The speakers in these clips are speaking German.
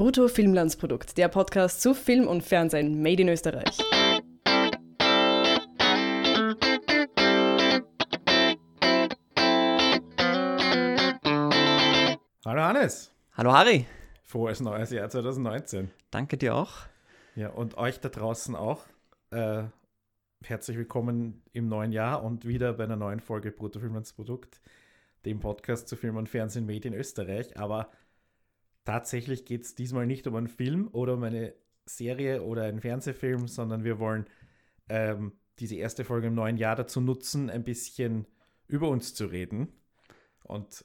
Brutto Filmlandsprodukt, der Podcast zu Film und Fernsehen made in Österreich. Hallo Hannes. Hallo Harry. Frohes neues Jahr 2019. Danke dir auch. Ja, und euch da draußen auch. Äh, herzlich willkommen im neuen Jahr und wieder bei einer neuen Folge Brutto Filmlandsprodukt, dem Podcast zu Film und Fernsehen made in Österreich. Aber tatsächlich geht es diesmal nicht um einen Film oder um eine Serie oder einen Fernsehfilm, sondern wir wollen ähm, diese erste Folge im neuen Jahr dazu nutzen, ein bisschen über uns zu reden und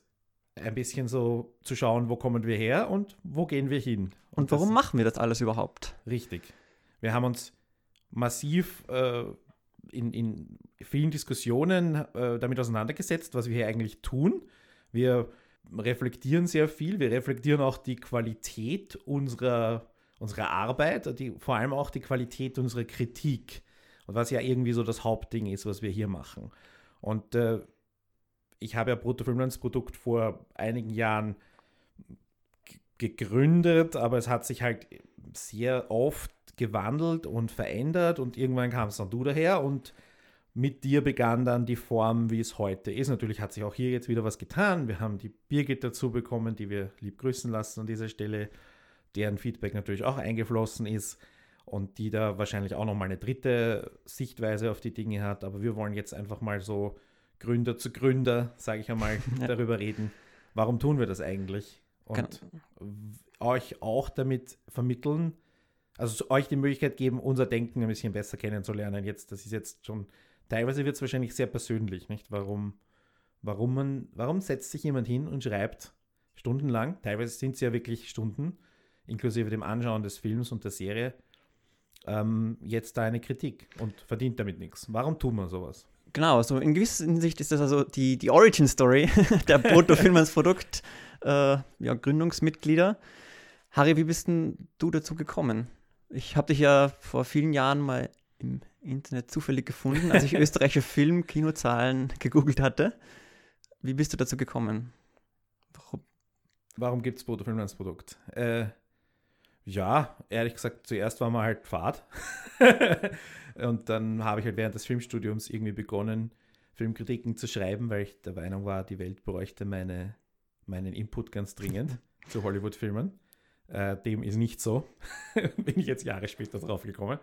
ein bisschen so zu schauen, wo kommen wir her und wo gehen wir hin. Und, und warum das, machen wir das alles überhaupt? Richtig. Wir haben uns massiv äh, in, in vielen Diskussionen äh, damit auseinandergesetzt, was wir hier eigentlich tun. Wir reflektieren sehr viel. Wir reflektieren auch die Qualität unserer, unserer Arbeit, die, vor allem auch die Qualität unserer Kritik. Und was ja irgendwie so das Hauptding ist, was wir hier machen. Und äh, ich habe ja Bruttofilmlandsprodukt vor einigen Jahren gegründet, aber es hat sich halt sehr oft gewandelt und verändert und irgendwann kam es dann du daher und mit dir begann dann die Form, wie es heute ist. Natürlich hat sich auch hier jetzt wieder was getan. Wir haben die Birgit dazu bekommen, die wir lieb grüßen lassen an dieser Stelle, deren Feedback natürlich auch eingeflossen ist und die da wahrscheinlich auch nochmal eine dritte Sichtweise auf die Dinge hat. Aber wir wollen jetzt einfach mal so Gründer zu Gründer, sage ich einmal, darüber reden. Warum tun wir das eigentlich? Und Kann. euch auch damit vermitteln, also euch die Möglichkeit geben, unser Denken ein bisschen besser kennenzulernen. Jetzt, das ist jetzt schon teilweise wird es wahrscheinlich sehr persönlich, nicht? Warum, warum, man, warum setzt sich jemand hin und schreibt stundenlang, teilweise sind es ja wirklich Stunden, inklusive dem Anschauen des Films und der Serie, ähm, jetzt da eine Kritik und verdient damit nichts. Warum tut man sowas? Genau, so in gewisser Hinsicht ist das also die, die Origin-Story der Proto Film Produkt äh, ja, Gründungsmitglieder. Harry, wie bist denn du dazu gekommen? Ich habe dich ja vor vielen Jahren mal im Internet zufällig gefunden, als ich österreichische Film-Kinozahlen gegoogelt hatte. Wie bist du dazu gekommen? Warum, Warum gibt es Bruttofilm als Produkt? Äh, ja, ehrlich gesagt, zuerst war mal halt Fahrt. und dann habe ich halt während des Filmstudiums irgendwie begonnen, Filmkritiken zu schreiben, weil ich der Meinung war, die Welt bräuchte meine, meinen Input ganz dringend zu Hollywood-Filmen. Äh, dem ist nicht so. Bin ich jetzt Jahre später drauf gekommen.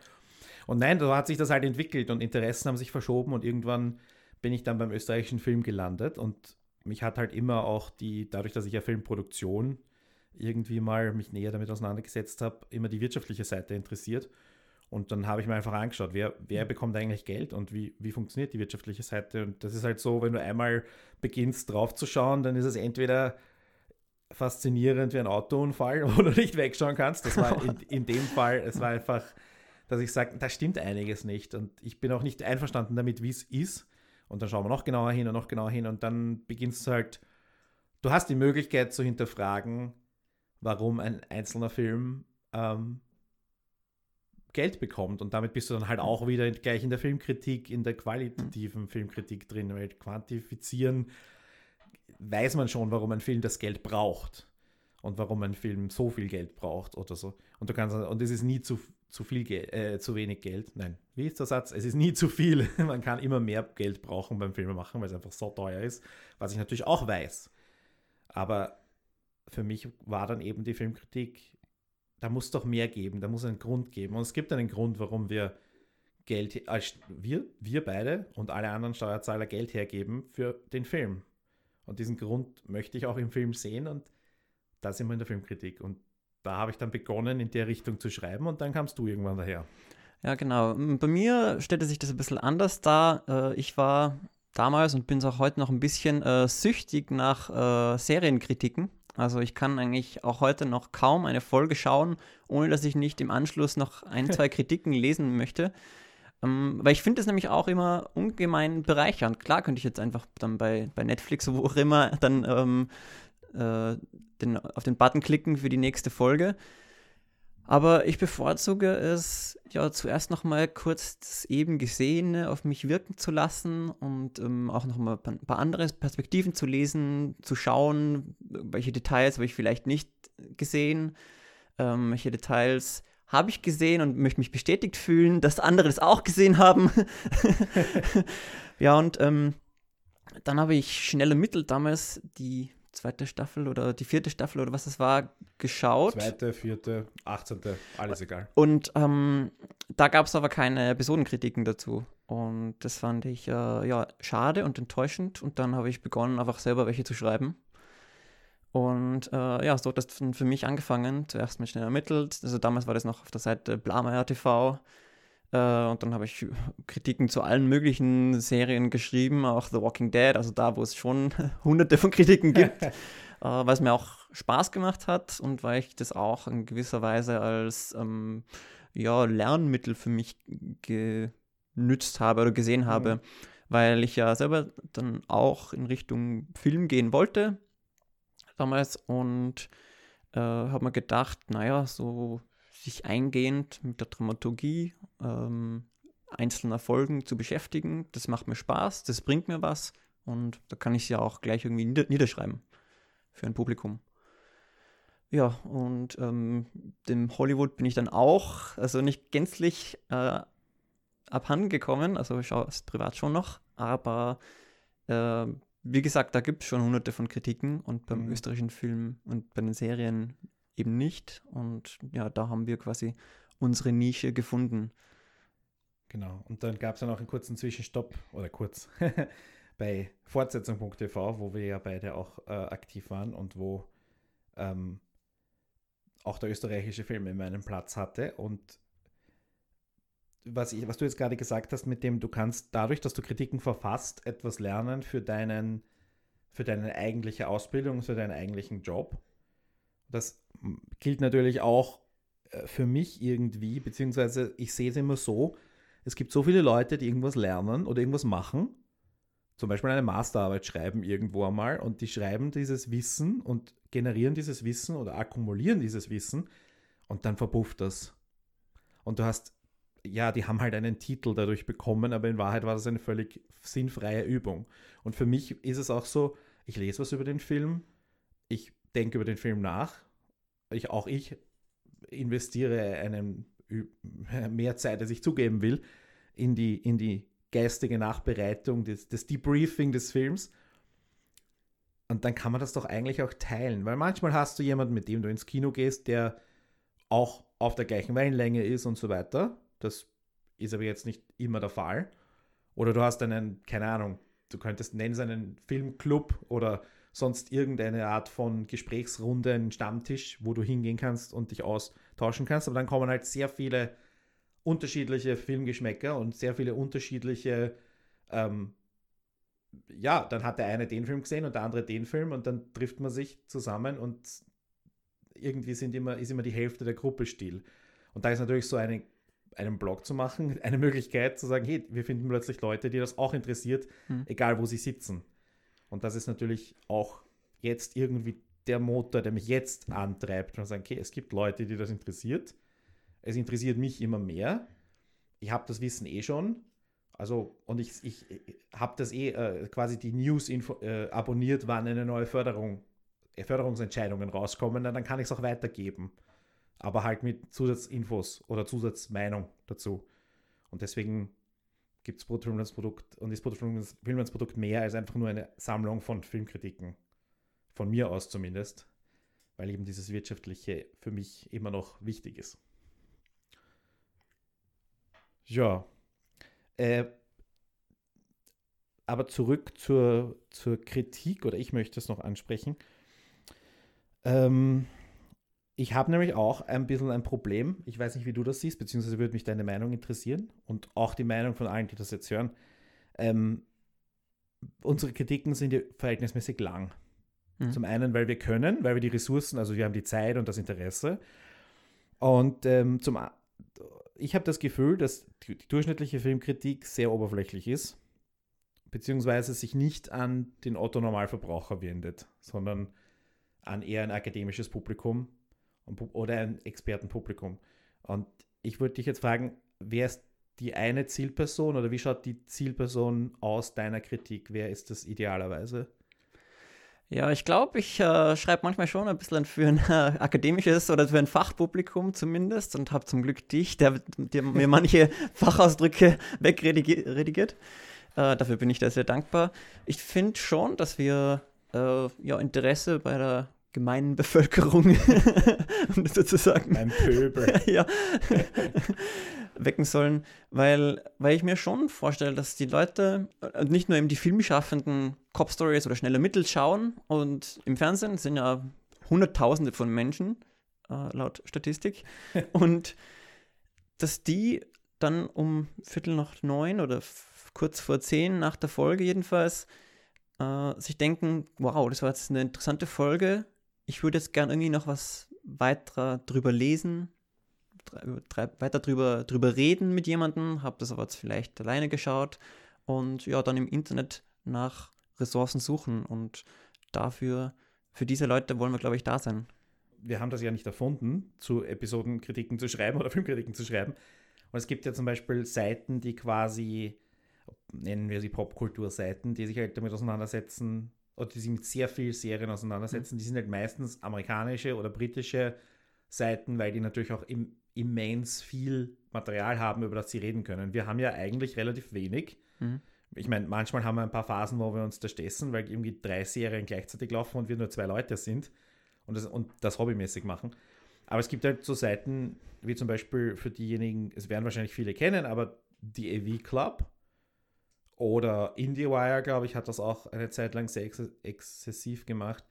Und nein, da hat sich das halt entwickelt und Interessen haben sich verschoben und irgendwann bin ich dann beim österreichischen Film gelandet und mich hat halt immer auch die, dadurch, dass ich ja Filmproduktion irgendwie mal mich näher damit auseinandergesetzt habe, immer die wirtschaftliche Seite interessiert. Und dann habe ich mir einfach angeschaut, wer, wer bekommt eigentlich Geld und wie, wie funktioniert die wirtschaftliche Seite. Und das ist halt so, wenn du einmal beginnst drauf zu schauen, dann ist es entweder faszinierend wie ein Autounfall, wo du nicht wegschauen kannst. Das war in, in dem Fall, es war einfach dass ich sage, da stimmt einiges nicht. Und ich bin auch nicht einverstanden damit, wie es ist. Und dann schauen wir noch genauer hin und noch genauer hin. Und dann beginnst du halt, du hast die Möglichkeit zu hinterfragen, warum ein einzelner Film ähm, Geld bekommt. Und damit bist du dann halt auch wieder gleich in der Filmkritik, in der qualitativen Filmkritik drin. Weil quantifizieren weiß man schon, warum ein Film das Geld braucht und warum ein Film so viel Geld braucht oder so. Und du kannst und es ist nie zu, zu viel Geld, äh, zu wenig Geld. Nein, wie ist der Satz? Es ist nie zu viel. Man kann immer mehr Geld brauchen beim Filmemachen, weil es einfach so teuer ist, was ich natürlich auch weiß. Aber für mich war dann eben die Filmkritik, da muss doch mehr geben, da muss einen Grund geben. Und es gibt einen Grund, warum wir Geld, als wir, wir beide und alle anderen Steuerzahler Geld hergeben für den Film. Und diesen Grund möchte ich auch im Film sehen und da sind wir in der Filmkritik. Und da habe ich dann begonnen, in der Richtung zu schreiben und dann kamst du irgendwann daher. Ja, genau. Bei mir stellte sich das ein bisschen anders dar. Äh, ich war damals und bin es auch heute noch ein bisschen äh, süchtig nach äh, Serienkritiken. Also ich kann eigentlich auch heute noch kaum eine Folge schauen, ohne dass ich nicht im Anschluss noch ein, zwei Kritiken lesen möchte. Ähm, weil ich finde es nämlich auch immer ungemein bereichernd. Klar könnte ich jetzt einfach dann bei, bei Netflix, wo auch immer, dann ähm, äh, den, auf den Button klicken für die nächste Folge. Aber ich bevorzuge es, ja, zuerst nochmal kurz das eben Gesehene auf mich wirken zu lassen und ähm, auch nochmal ein paar andere Perspektiven zu lesen, zu schauen, welche Details habe ich vielleicht nicht gesehen. ähm, welche Details habe ich gesehen und möchte mich bestätigt fühlen, dass andere das auch gesehen haben. ja, und ähm, dann habe ich schnell ermittelt damals die zweite Staffel oder die vierte Staffel oder was das war, geschaut. Zweite, vierte, achtzehnte, alles egal. Und ähm, da gab es aber keine Episodenkritiken dazu. Und das fand ich äh, ja schade und enttäuschend. Und dann habe ich begonnen, einfach selber welche zu schreiben. Und äh, ja, so hat das für mich angefangen. Zuerst mit schnell ermittelt. Also damals war das noch auf der Seite Blameyer TV. Äh, und dann habe ich Kritiken zu allen möglichen Serien geschrieben, auch The Walking Dead, also da, wo es schon hunderte von Kritiken gibt. äh, weil es mir auch Spaß gemacht hat und weil ich das auch in gewisser Weise als ähm, ja, Lernmittel für mich genützt habe oder gesehen habe. Mhm. Weil ich ja selber dann auch in Richtung Film gehen wollte damals und äh, habe mir gedacht, naja, so sich eingehend mit der Dramaturgie ähm, einzelner Folgen zu beschäftigen, das macht mir Spaß, das bringt mir was und da kann ich es ja auch gleich irgendwie nieder niederschreiben für ein Publikum. Ja, und ähm, dem Hollywood bin ich dann auch, also nicht gänzlich äh, abhanden gekommen, also ich schaue es privat schon noch, aber äh, wie gesagt, da gibt es schon hunderte von Kritiken und beim mhm. österreichischen Film und bei den Serien eben nicht. Und ja, da haben wir quasi unsere Nische gefunden. Genau. Und dann gab es ja noch einen kurzen Zwischenstopp oder kurz bei Fortsetzung.tv, wo wir ja beide auch äh, aktiv waren und wo ähm, auch der österreichische Film in meinem Platz hatte. Und was, ich, was du jetzt gerade gesagt hast, mit dem du kannst dadurch, dass du Kritiken verfasst, etwas lernen für deinen für deine eigentliche Ausbildung, für deinen eigentlichen Job. Das gilt natürlich auch äh, für mich irgendwie, beziehungsweise ich sehe es immer so, es gibt so viele Leute, die irgendwas lernen oder irgendwas machen, zum Beispiel eine Masterarbeit schreiben irgendwo einmal und die schreiben dieses Wissen und generieren dieses Wissen oder akkumulieren dieses Wissen und dann verpufft das. Und du hast ja, die haben halt einen Titel dadurch bekommen, aber in Wahrheit war das eine völlig sinnfreie Übung. Und für mich ist es auch so, ich lese was über den Film, ich denke über den Film nach, ich, auch ich investiere einen, mehr Zeit, als ich zugeben will, in die, in die geistige Nachbereitung, des, des Debriefing des Films. Und dann kann man das doch eigentlich auch teilen, weil manchmal hast du jemanden, mit dem du ins Kino gehst, der auch auf der gleichen Wellenlänge ist und so weiter. Das ist aber jetzt nicht immer der Fall. Oder du hast einen, keine Ahnung, du könntest nennen es einen Filmclub oder sonst irgendeine Art von Gesprächsrunde, einen Stammtisch, wo du hingehen kannst und dich austauschen kannst. Aber dann kommen halt sehr viele unterschiedliche Filmgeschmäcker und sehr viele unterschiedliche, ähm, ja, dann hat der eine den Film gesehen und der andere den Film und dann trifft man sich zusammen und irgendwie sind immer, ist immer die Hälfte der Gruppe still. Und da ist natürlich so eine einen Blog zu machen, eine Möglichkeit zu sagen, hey, wir finden plötzlich Leute, die das auch interessiert, hm. egal wo sie sitzen. Und das ist natürlich auch jetzt irgendwie der Motor, der mich jetzt antreibt, und sagen, okay, es gibt Leute, die das interessiert. Es interessiert mich immer mehr. Ich habe das Wissen eh schon. Also, und ich, ich, habe das eh äh, quasi die News äh, abonniert, wann eine neue Förderung, äh, Förderungsentscheidungen rauskommen, dann kann ich es auch weitergeben aber halt mit Zusatzinfos oder Zusatzmeinung dazu. Und deswegen gibt es Brutofilm Produkt und ist Brutofilm Produkt mehr als einfach nur eine Sammlung von Filmkritiken. Von mir aus zumindest. Weil eben dieses Wirtschaftliche für mich immer noch wichtig ist. Ja. Äh, aber zurück zur, zur Kritik, oder ich möchte es noch ansprechen. Ähm, ich habe nämlich auch ein bisschen ein Problem. Ich weiß nicht, wie du das siehst, beziehungsweise würde mich deine Meinung interessieren und auch die Meinung von allen, die das jetzt hören. Ähm, unsere Kritiken sind ja verhältnismäßig lang. Mhm. Zum einen, weil wir können, weil wir die Ressourcen, also wir haben die Zeit und das Interesse. Und ähm, zum ich habe das Gefühl, dass die, die durchschnittliche Filmkritik sehr oberflächlich ist, beziehungsweise sich nicht an den Otto-Normalverbraucher wendet, sondern an eher ein akademisches Publikum, oder ein Expertenpublikum. Und ich würde dich jetzt fragen, wer ist die eine Zielperson oder wie schaut die Zielperson aus deiner Kritik? Wer ist das idealerweise? Ja, ich glaube, ich äh, schreibe manchmal schon ein bisschen für ein äh, akademisches oder für ein Fachpublikum zumindest und habe zum Glück dich, der, der mir manche Fachausdrücke wegredigiert. Äh, dafür bin ich da sehr dankbar. Ich finde schon, dass wir äh, ja, Interesse bei der gemeinen Bevölkerung, um das sozusagen. Beim Pöbel. ja. wecken sollen, weil, weil ich mir schon vorstelle, dass die Leute äh, nicht nur eben die filmschaffenden Cop-Stories oder schnelle Mittel schauen und im Fernsehen sind ja Hunderttausende von Menschen, äh, laut Statistik, und dass die dann um Viertel nach neun oder kurz vor zehn nach der Folge jedenfalls äh, sich denken, wow, das war jetzt eine interessante Folge, ich würde jetzt gern irgendwie noch was weiter drüber lesen, weiter drüber, drüber reden mit jemandem, habe das aber jetzt vielleicht alleine geschaut und ja, dann im Internet nach Ressourcen suchen und dafür, für diese Leute wollen wir, glaube ich, da sein. Wir haben das ja nicht erfunden, zu Episodenkritiken zu schreiben oder Filmkritiken zu schreiben. Und es gibt ja zum Beispiel Seiten, die quasi, nennen wir sie Popkulturseiten, die sich halt damit auseinandersetzen, oder die sich mit sehr vielen Serien auseinandersetzen. Mhm. Die sind halt meistens amerikanische oder britische Seiten, weil die natürlich auch im, immens viel Material haben, über das sie reden können. Wir haben ja eigentlich relativ wenig. Mhm. Ich meine, manchmal haben wir ein paar Phasen, wo wir uns da stessen, weil irgendwie drei Serien gleichzeitig laufen und wir nur zwei Leute sind und das, und das hobbymäßig machen. Aber es gibt halt so Seiten, wie zum Beispiel für diejenigen, es werden wahrscheinlich viele kennen, aber die AV Club oder IndieWire, glaube ich, hat das auch eine Zeit lang sehr ex exzessiv gemacht,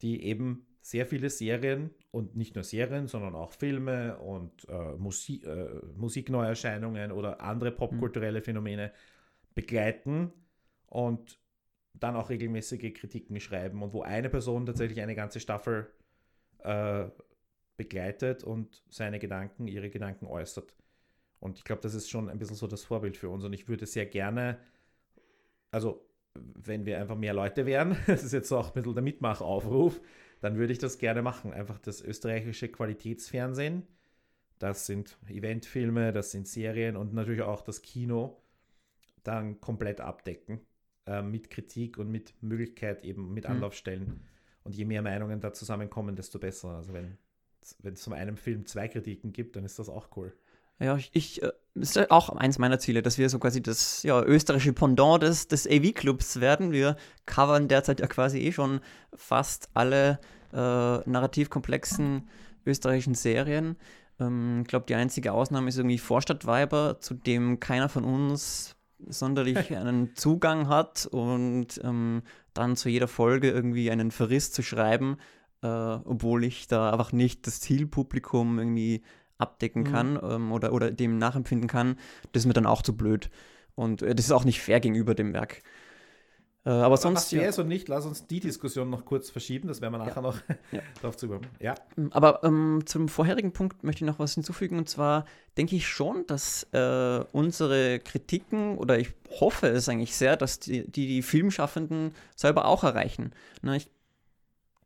die eben sehr viele Serien und nicht nur Serien, sondern auch Filme und äh, Musik, äh, Musikneuerscheinungen oder andere popkulturelle Phänomene begleiten und dann auch regelmäßige Kritiken schreiben und wo eine Person tatsächlich eine ganze Staffel äh, begleitet und seine Gedanken, ihre Gedanken äußert. Und ich glaube, das ist schon ein bisschen so das Vorbild für uns und ich würde sehr gerne, also wenn wir einfach mehr Leute wären, das ist jetzt auch ein bisschen der Mitmachaufruf, dann würde ich das gerne machen. Einfach das österreichische Qualitätsfernsehen. Das sind Eventfilme, das sind Serien und natürlich auch das Kino dann komplett abdecken. Äh, mit Kritik und mit Möglichkeit eben mit mhm. Anlaufstellen. Und je mehr Meinungen da zusammenkommen, desto besser. Also wenn es von einem Film zwei Kritiken gibt, dann ist das auch cool. Ja, ich, ich äh, ist auch eins meiner Ziele, dass wir so quasi das ja, österreichische Pendant des, des AV-Clubs werden. Wir covern derzeit ja quasi eh schon fast alle äh, narrativ komplexen österreichischen Serien. Ähm, ich glaube, die einzige Ausnahme ist irgendwie Vorstadtweiber, zu dem keiner von uns sonderlich einen Zugang hat und ähm, dann zu jeder Folge irgendwie einen Verriss zu schreiben, äh, obwohl ich da einfach nicht das Zielpublikum irgendwie abdecken mhm. kann ähm, oder, oder dem nachempfinden kann, das ist mir dann auch zu blöd. Und äh, das ist auch nicht fair gegenüber dem Werk. Äh, aber, aber sonst. Was wäre nicht, lass uns die Diskussion noch kurz verschieben, das werden wir nachher ja. noch ja. drauf zukommen. Ja. Mm, aber ähm, zum vorherigen Punkt möchte ich noch was hinzufügen und zwar denke ich schon, dass äh, unsere Kritiken oder ich hoffe es eigentlich sehr, dass die, die, die Filmschaffenden selber auch erreichen. Na, ich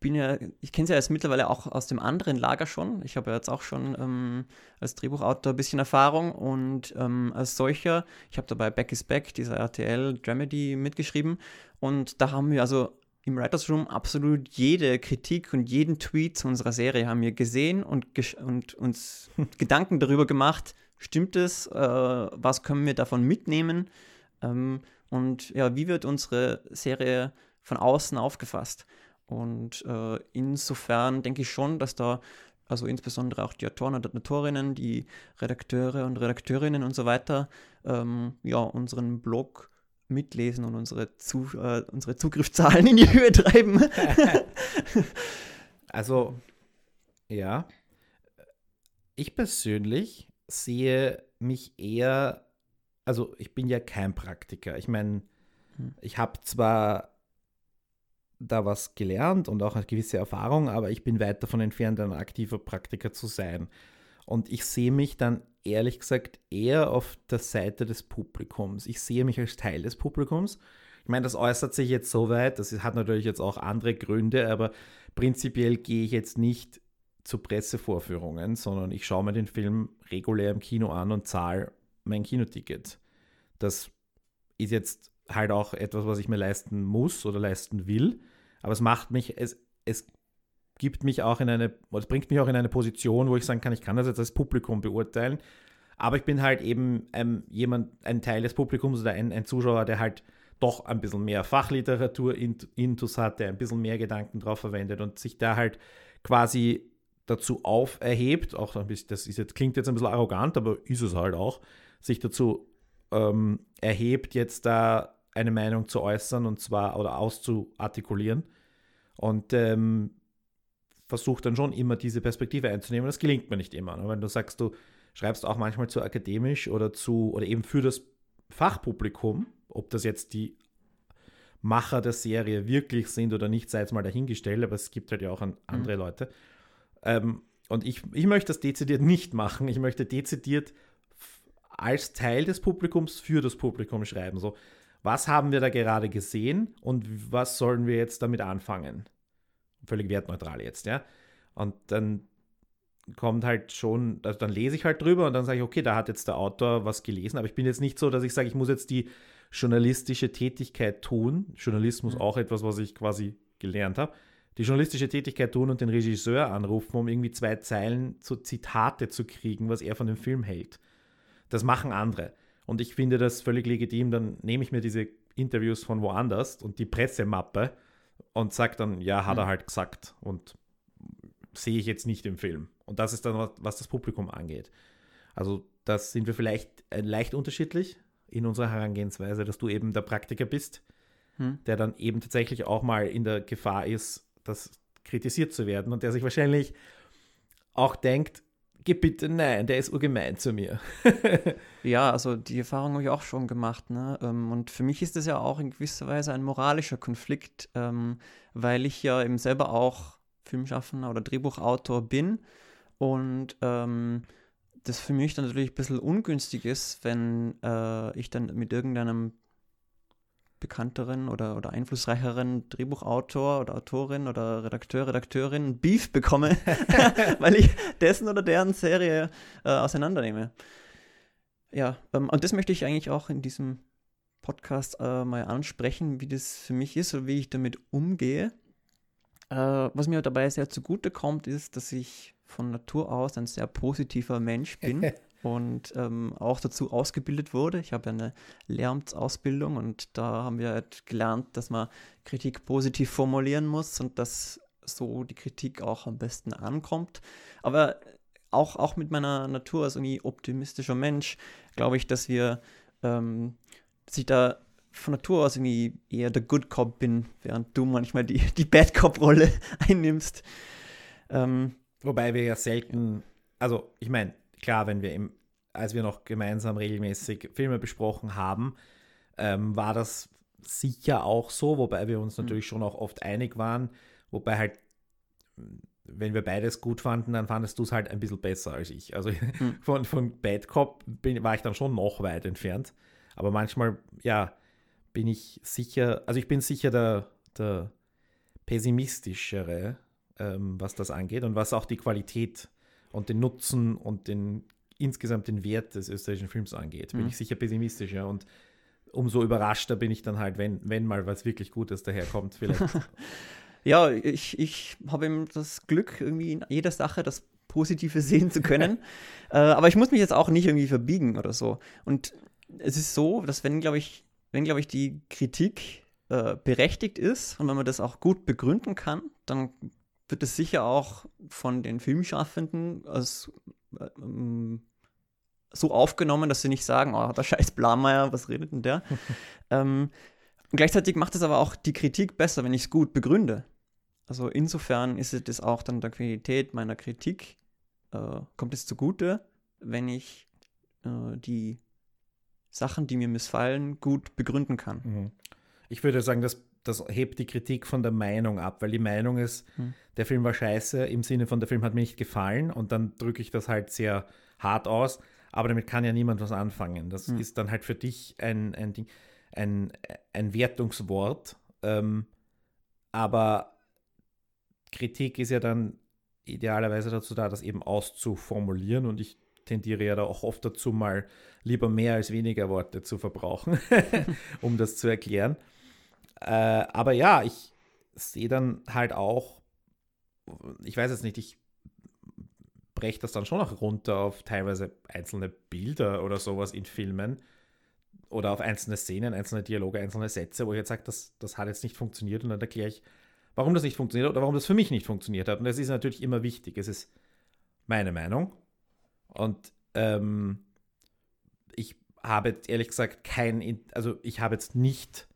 bin ja, ich kenne es ja jetzt mittlerweile auch aus dem anderen Lager schon. Ich habe ja jetzt auch schon ähm, als Drehbuchautor ein bisschen Erfahrung und ähm, als solcher, ich habe dabei Back is Back, dieser RTL Dramedy, mitgeschrieben. Und da haben wir also im Writers Room absolut jede Kritik und jeden Tweet zu unserer Serie haben wir gesehen und, und uns Gedanken darüber gemacht, stimmt es, äh, was können wir davon mitnehmen ähm, und ja, wie wird unsere Serie von außen aufgefasst. Und äh, insofern denke ich schon, dass da, also insbesondere auch die Autoren und Autorinnen, die Redakteure und Redakteurinnen und so weiter, ähm, ja, unseren Blog mitlesen und unsere, Zu äh, unsere Zugriffszahlen in die Höhe treiben. also, ja. Ich persönlich sehe mich eher, also ich bin ja kein Praktiker. Ich meine, hm. ich habe zwar da was gelernt und auch eine gewisse Erfahrung, aber ich bin weit davon entfernt, ein aktiver Praktiker zu sein. Und ich sehe mich dann ehrlich gesagt eher auf der Seite des Publikums. Ich sehe mich als Teil des Publikums. Ich meine, das äußert sich jetzt so weit, das hat natürlich jetzt auch andere Gründe, aber prinzipiell gehe ich jetzt nicht zu Pressevorführungen, sondern ich schaue mir den Film regulär im Kino an und zahle mein Kinoticket. Das ist jetzt halt auch etwas, was ich mir leisten muss oder leisten will. Aber es macht mich, es, es gibt mich auch in eine, es bringt mich auch in eine Position, wo ich sagen kann, ich kann das jetzt als Publikum beurteilen. Aber ich bin halt eben ähm, jemand, ein Teil des Publikums oder ein, ein Zuschauer, der halt doch ein bisschen mehr Fachliteratur intus hat, der ein bisschen mehr Gedanken drauf verwendet und sich da halt quasi dazu auferhebt, auch ein bisschen, das ist jetzt, klingt jetzt ein bisschen arrogant, aber ist es halt auch, sich dazu ähm, erhebt, jetzt da eine Meinung zu äußern und zwar oder auszuartikulieren und ähm, versucht dann schon immer diese Perspektive einzunehmen. Das gelingt mir nicht immer. Ne? Wenn du sagst, du schreibst auch manchmal zu akademisch oder zu oder eben für das Fachpublikum, ob das jetzt die Macher der Serie wirklich sind oder nicht, sei jetzt mal dahingestellt, aber es gibt halt ja auch andere mhm. Leute. Ähm, und ich, ich möchte das dezidiert nicht machen. Ich möchte dezidiert als Teil des Publikums für das Publikum schreiben. So, was haben wir da gerade gesehen und was sollen wir jetzt damit anfangen? Völlig wertneutral jetzt, ja. Und dann kommt halt schon, also dann lese ich halt drüber und dann sage ich, okay, da hat jetzt der Autor was gelesen, aber ich bin jetzt nicht so, dass ich sage, ich muss jetzt die journalistische Tätigkeit tun. Journalismus mhm. auch etwas, was ich quasi gelernt habe. Die journalistische Tätigkeit tun und den Regisseur anrufen, um irgendwie zwei Zeilen zu Zitate zu kriegen, was er von dem Film hält. Das machen andere. Und ich finde das völlig legitim. Dann nehme ich mir diese Interviews von woanders und die Pressemappe und sage dann, ja, hat er mhm. halt gesagt. Und sehe ich jetzt nicht im Film. Und das ist dann, was, was das Publikum angeht. Also, das sind wir vielleicht äh, leicht unterschiedlich in unserer Herangehensweise, dass du eben der Praktiker bist, hm. der dann eben tatsächlich auch mal in der Gefahr ist, das kritisiert zu werden und der sich wahrscheinlich auch denkt, geh bitte nein, der ist urgemein zu mir. ja, also die Erfahrung habe ich auch schon gemacht. Ne? Ähm, und für mich ist das ja auch in gewisser Weise ein moralischer Konflikt, ähm, weil ich ja eben selber auch Filmschaffender oder Drehbuchautor bin und ähm, das für mich dann natürlich ein bisschen ungünstig ist, wenn äh, ich dann mit irgendeinem bekannteren oder, oder einflussreicheren Drehbuchautor oder Autorin oder Redakteur, Redakteurin Beef bekomme, weil ich dessen oder deren Serie äh, auseinandernehme. Ja, ähm, und das möchte ich eigentlich auch in diesem Podcast äh, mal ansprechen, wie das für mich ist oder wie ich damit umgehe. Äh, was mir dabei sehr zugute kommt, ist, dass ich von Natur aus ein sehr positiver Mensch bin. und ähm, auch dazu ausgebildet wurde. Ich habe eine Lehramtsausbildung und da haben wir halt gelernt, dass man Kritik positiv formulieren muss und dass so die Kritik auch am besten ankommt. Aber auch, auch mit meiner Natur als irgendwie optimistischer Mensch glaube ich, dass wir ähm, sich da von Natur aus irgendwie eher der Good Cop bin, während du manchmal die, die Bad Cop-Rolle einnimmst. Ähm, Wobei wir ja selten, also ich meine, klar, wenn wir im, als wir noch gemeinsam regelmäßig Filme besprochen haben, ähm, war das sicher auch so, wobei wir uns mhm. natürlich schon auch oft einig waren, wobei halt, wenn wir beides gut fanden, dann fandest du es halt ein bisschen besser als ich. Also mhm. von, von Bad Cop bin, war ich dann schon noch weit entfernt. Aber manchmal, ja, bin ich sicher, also ich bin sicher der, der pessimistischere, ähm, was das angeht und was auch die Qualität und den Nutzen und den insgesamt den Wert des österreichischen Films angeht, bin mhm. ich sicher pessimistischer und umso überraschter bin ich dann halt, wenn, wenn mal was wirklich Gutes daherkommt, vielleicht. ja, ich, ich habe eben das Glück, irgendwie in jeder Sache das Positive sehen zu können. äh, aber ich muss mich jetzt auch nicht irgendwie verbiegen oder so. Und es ist so, dass wenn, glaube ich, wenn, glaube ich, die Kritik äh, berechtigt ist und wenn man das auch gut begründen kann, dann wird es sicher auch von den Filmschaffenden als ähm, so aufgenommen, dass sie nicht sagen, oh, der scheiß Blameyer, was redet denn der? ähm, gleichzeitig macht es aber auch die Kritik besser, wenn ich es gut begründe. Also insofern ist es auch dann der Qualität meiner Kritik, äh, kommt es zugute, wenn ich äh, die Sachen, die mir missfallen, gut begründen kann. Mhm. Ich würde sagen, das, das hebt die Kritik von der Meinung ab, weil die Meinung ist, mhm. der Film war scheiße, im Sinne von, der Film hat mir nicht gefallen und dann drücke ich das halt sehr hart aus, aber damit kann ja niemand was anfangen. Das mhm. ist dann halt für dich ein, ein, Ding, ein, ein Wertungswort, ähm, aber Kritik ist ja dann idealerweise dazu da, das eben auszuformulieren und ich tendiere ja da auch oft dazu, mal lieber mehr als weniger Worte zu verbrauchen, um das zu erklären. Äh, aber ja, ich, sehe dann halt auch, ich weiß jetzt nicht, ich breche das dann schon noch runter auf teilweise einzelne Bilder oder sowas in Filmen oder auf einzelne Szenen, einzelne Dialoge, einzelne Sätze, wo ich jetzt sage, das, das hat jetzt nicht funktioniert und dann erkläre ich, warum das nicht funktioniert oder warum das für mich nicht funktioniert hat. Und das ist natürlich immer wichtig. Es ist meine Meinung. Und ähm, ich habe ehrlich gesagt kein, also ich habe jetzt nicht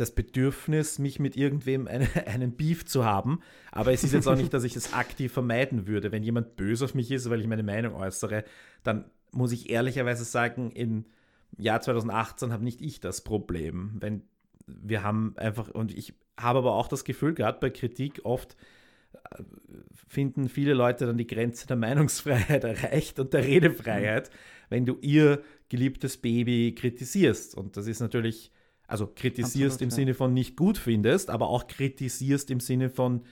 das Bedürfnis, mich mit irgendwem eine, einen Beef zu haben. Aber es ist jetzt auch nicht, dass ich es aktiv vermeiden würde. Wenn jemand böse auf mich ist, weil ich meine Meinung äußere, dann muss ich ehrlicherweise sagen, im Jahr 2018 habe nicht ich das Problem. Wenn wir haben einfach, und ich habe aber auch das Gefühl, gerade bei Kritik oft äh, finden viele Leute dann die Grenze der Meinungsfreiheit erreicht und der Redefreiheit, wenn du ihr geliebtes Baby kritisierst. Und das ist natürlich also kritisierst Absolut, im ja. Sinne von nicht gut findest, aber auch kritisierst im Sinne von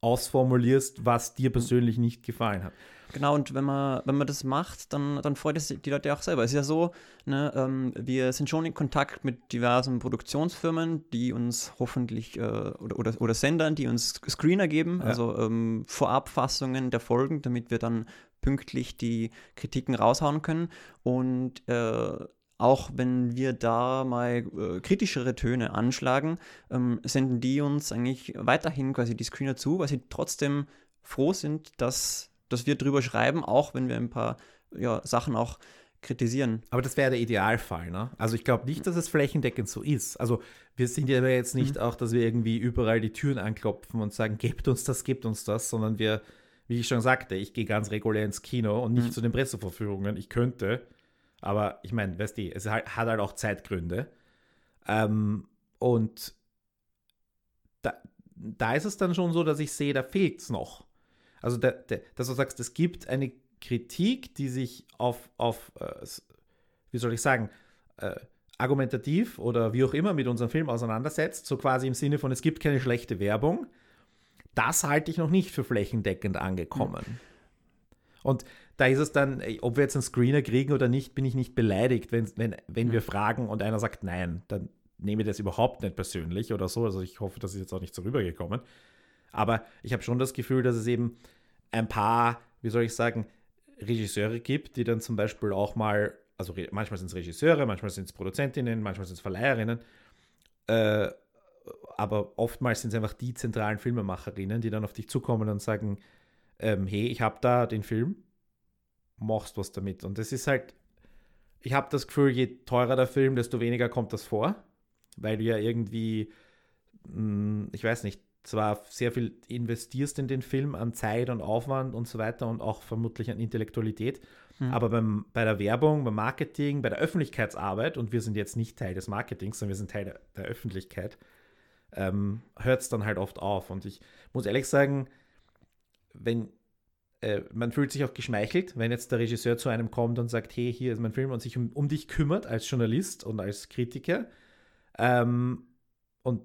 ausformulierst, was dir persönlich nicht gefallen hat. Genau, und wenn man, wenn man das macht, dann, dann freut es die Leute auch selber. Es ist ja so, ne, ähm, wir sind schon in Kontakt mit diversen Produktionsfirmen, die uns hoffentlich, äh, oder, oder, oder Sendern, die uns Screener geben, ja. also ähm, Vorabfassungen der Folgen, damit wir dann pünktlich die Kritiken raushauen können. Und äh, auch wenn wir da mal äh, kritischere Töne anschlagen, ähm, senden die uns eigentlich weiterhin quasi die Screener zu, weil sie trotzdem froh sind, dass, dass wir drüber schreiben, auch wenn wir ein paar ja, Sachen auch kritisieren. Aber das wäre der Idealfall, ne? Also ich glaube nicht, dass es flächendeckend so ist. Also wir sind ja jetzt nicht mhm. auch, dass wir irgendwie überall die Türen anklopfen und sagen, gebt uns das, gebt uns das, sondern wir, wie ich schon sagte, ich gehe ganz regulär ins Kino und nicht mhm. zu den Presseverführungen. Ich könnte, aber ich meine, weißt du, es hat halt auch Zeitgründe. Ähm, und da, da ist es dann schon so, dass ich sehe, da fehlt es noch. Also, da, da, dass du sagst, es gibt eine Kritik, die sich auf, auf äh, wie soll ich sagen, äh, argumentativ oder wie auch immer mit unserem Film auseinandersetzt, so quasi im Sinne von, es gibt keine schlechte Werbung. Das halte ich noch nicht für flächendeckend angekommen. Mhm. Und da ist es dann, ob wir jetzt einen Screener kriegen oder nicht, bin ich nicht beleidigt, wenn, wenn, wenn wir fragen und einer sagt nein, dann nehme ich das überhaupt nicht persönlich oder so. Also ich hoffe, das ist jetzt auch nicht so rübergekommen. Aber ich habe schon das Gefühl, dass es eben ein paar, wie soll ich sagen, Regisseure gibt, die dann zum Beispiel auch mal, also manchmal sind es Regisseure, manchmal sind es Produzentinnen, manchmal sind es Verleiherinnen, äh, aber oftmals sind es einfach die zentralen Filmemacherinnen, die dann auf dich zukommen und sagen, ähm, hey, ich habe da den Film, machst was damit. Und das ist halt, ich habe das Gefühl, je teurer der Film, desto weniger kommt das vor, weil du ja irgendwie, hm, ich weiß nicht, zwar sehr viel investierst in den Film an Zeit und Aufwand und so weiter und auch vermutlich an Intellektualität, hm. aber beim, bei der Werbung, beim Marketing, bei der Öffentlichkeitsarbeit, und wir sind jetzt nicht Teil des Marketings, sondern wir sind Teil der, der Öffentlichkeit, ähm, hört es dann halt oft auf. Und ich muss ehrlich sagen, wenn äh, man fühlt sich auch geschmeichelt, wenn jetzt der Regisseur zu einem kommt und sagt, hey, hier ist mein Film und sich um, um dich kümmert als Journalist und als Kritiker. Ähm, und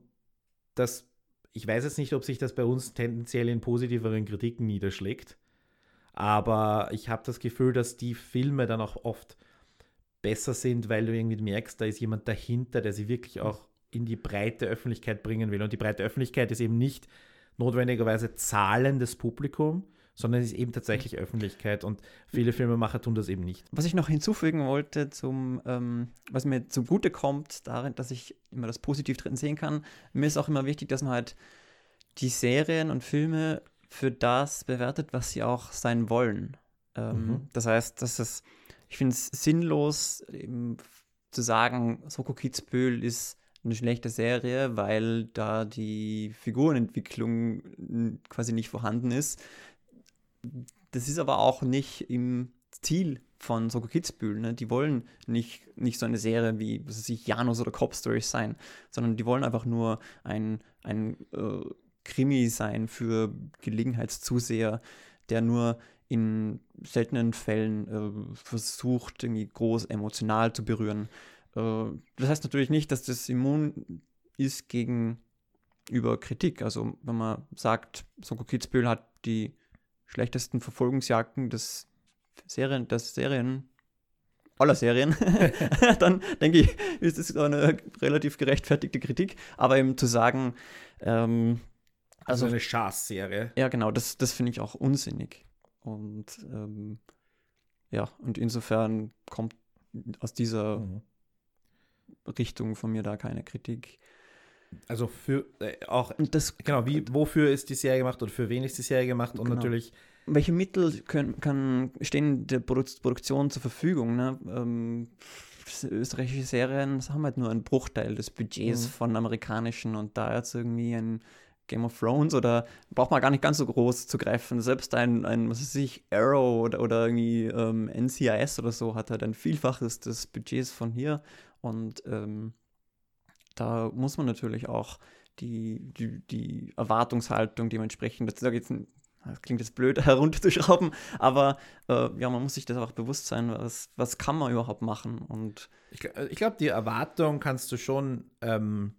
das, ich weiß jetzt nicht, ob sich das bei uns tendenziell in positiveren Kritiken niederschlägt, aber ich habe das Gefühl, dass die Filme dann auch oft besser sind, weil du irgendwie merkst, da ist jemand dahinter, der sie wirklich auch in die breite Öffentlichkeit bringen will. Und die breite Öffentlichkeit ist eben nicht notwendigerweise zahlendes Publikum, sondern es ist eben tatsächlich Öffentlichkeit und viele Filmemacher tun das eben nicht. Was ich noch hinzufügen wollte, zum, ähm, was mir zugute kommt, darin, dass ich immer das Positiv drin sehen kann, mir ist auch immer wichtig, dass man halt die Serien und Filme für das bewertet, was sie auch sein wollen. Ähm, mhm. Das heißt, dass es, ich finde es sinnlos, zu sagen, Soko Kitzbühel ist eine schlechte Serie, weil da die Figurenentwicklung quasi nicht vorhanden ist das ist aber auch nicht im Ziel von Soko Kitzbühel. Ne? Die wollen nicht, nicht so eine Serie wie, was weiß ich, Janus oder Cop Stories sein, sondern die wollen einfach nur ein, ein äh, Krimi sein für Gelegenheitszuseher, der nur in seltenen Fällen äh, versucht, irgendwie groß emotional zu berühren. Äh, das heißt natürlich nicht, dass das immun ist gegen über Kritik. Also wenn man sagt, Soko Kitzbühel hat die schlechtesten Verfolgungsjagden des Serien, des Serien, aller Serien, dann denke ich, ist es eine relativ gerechtfertigte Kritik. Aber eben zu sagen, ähm, Also, Also- eine Schaß-Serie. Ja, genau, das, das finde ich auch unsinnig. Und ähm, ja, und insofern kommt aus dieser Mhm. Richtung von mir da keine Kritik. Also für äh, auch, Und das, genau, wie, wofür ist die Serie gemacht oder für wen ist die Serie gemacht und Genau. natürlich, welche Mittel können, kann, stehen der Produ- Produktion zur Verfügung? Ne? Ähm, österreichische Serien haben halt nur einen Bruchteil des Budgets Mhm. von amerikanischen und da jetzt irgendwie ein Game of Thrones oder braucht man gar nicht ganz so groß zu greifen. Selbst ein, ein was weiß ich, Arrow oder, oder irgendwie ähm, NCIS oder so hat halt ein Vielfaches des Budgets von hier und ähm, da muss man natürlich auch die, die, die Erwartungshaltung dementsprechend, das, jetzt, n- das klingt jetzt blöd, herunterzuschrauben, aber äh, ja, man muss sich das auch bewusst sein, was, was kann man überhaupt machen und ich, gl- ich glaube, die Erwartung kannst du schon, ähm,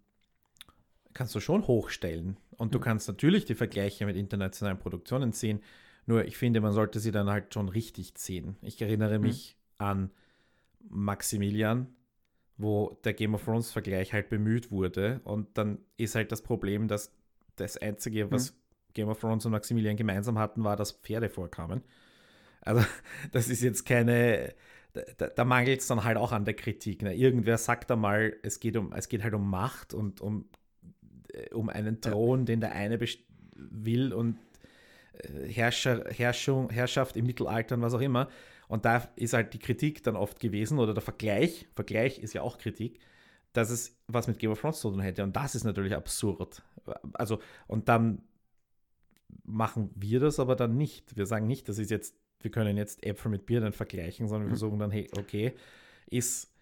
kannst du schon hochstellen. Und du Mhm. kannst natürlich die Vergleiche mit internationalen Produktionen ziehen. Nur ich finde, man sollte sie dann halt schon richtig ziehen. Ich erinnere Mhm. mich an Maximilian, wo der Game of Thrones Vergleich halt bemüht wurde. Und dann ist halt das Problem, dass das Einzige, was Game of Thrones und Maximilian gemeinsam hatten, war, dass Pferde vorkamen. Also das ist jetzt keine, da, da mangelt es dann halt auch an der Kritik. Ne? Irgendwer sagt da mal, es geht, um, es geht halt um Macht und um, äh, um einen Thron, den der eine will und äh, Herrscher, Herrschung, Herrschaft im Mittelalter und was auch immer. Und da ist halt die Kritik dann oft gewesen oder der Vergleich, Vergleich ist ja auch Kritik, dass es was mit Game of Thrones zu tun hätte. Und das ist natürlich absurd. Also, und dann machen wir das aber dann nicht. Wir sagen nicht, das ist jetzt, wir können jetzt Äpfel mit Birnen vergleichen, sondern wir Mhm. versuchen dann, hey, okay, ist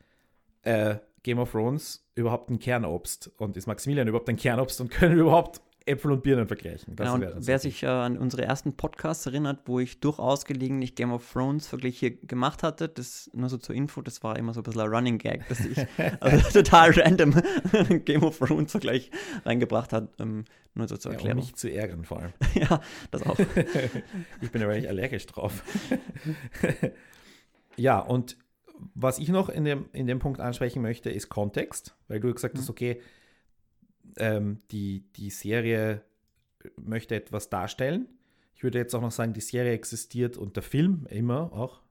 äh, Game of Thrones überhaupt ein Kernobst und ist Maximilian überhaupt ein Kernobst und können wir überhaupt Äpfel und Birnen vergleichen? Das Genau, und wer sich äh, an unsere ersten Podcasts erinnert, wo ich durchaus gelegentlich Game of Thrones Vergleiche gemacht hatte, das nur so zur Info, das war immer so ein bisschen ein Running Gag, dass ich also total random Game of Thrones Vergleich reingebracht hat, ähm, nur so zur ja, um Erklärung. mich zu ärgern vor allem. Ja, das auch. ich bin aber nicht allergisch drauf. ja, und was ich noch in dem, in dem Punkt ansprechen möchte, ist Kontext, weil du gesagt hast, Mhm. okay, ähm, die, die Serie möchte etwas darstellen. Ich würde jetzt auch noch sagen, die Serie existiert und der Film immer auch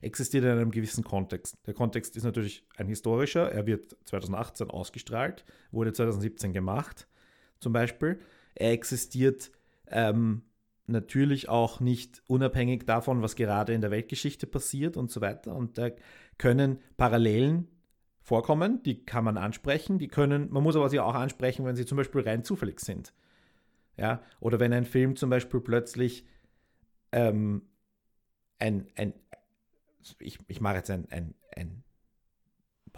existiert in einem gewissen Kontext. Der Kontext ist natürlich ein historischer. Er wird 2018 ausgestrahlt, wurde 2017 gemacht, zum Beispiel. Er existiert ähm, natürlich auch nicht unabhängig davon, was gerade in der Weltgeschichte passiert und so weiter. Und da können Parallelen vorkommen, die kann man ansprechen, die können, man muss aber sie auch ansprechen, wenn sie zum Beispiel rein zufällig sind. Ja, oder wenn ein Film zum Beispiel plötzlich ähm, ein, ein ich, ich mache jetzt ein, ein, ein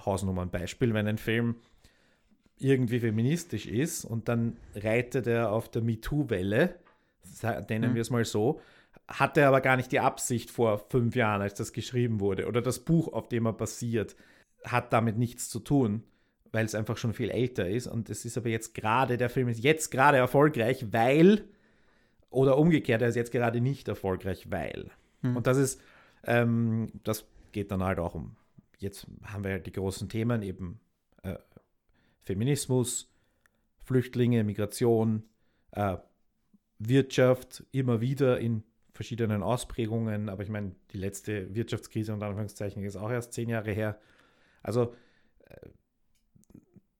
Hausnummernbeispiel, wenn ein Film irgendwie feministisch ist und dann reitet er auf der MeToo-Welle, nennen Mhm. wir es mal so, hatte aber gar nicht die Absicht vor fünf Jahren, als das geschrieben wurde. Oder das Buch, auf dem er basiert, hat damit nichts zu tun, weil es einfach schon viel älter ist. Und es ist aber jetzt gerade, der Film ist jetzt gerade erfolgreich, weil, oder umgekehrt, er ist jetzt gerade nicht erfolgreich, weil. Mhm. Und das ist, ähm, das geht dann halt auch um, jetzt haben wir halt die großen Themen, eben äh, Feminismus, Flüchtlinge, Migration, äh, Wirtschaft, immer wieder in verschiedenen Ausprägungen, aber ich meine, die letzte Wirtschaftskrise unter Anführungszeichen ist auch erst zehn Jahre her. Also äh,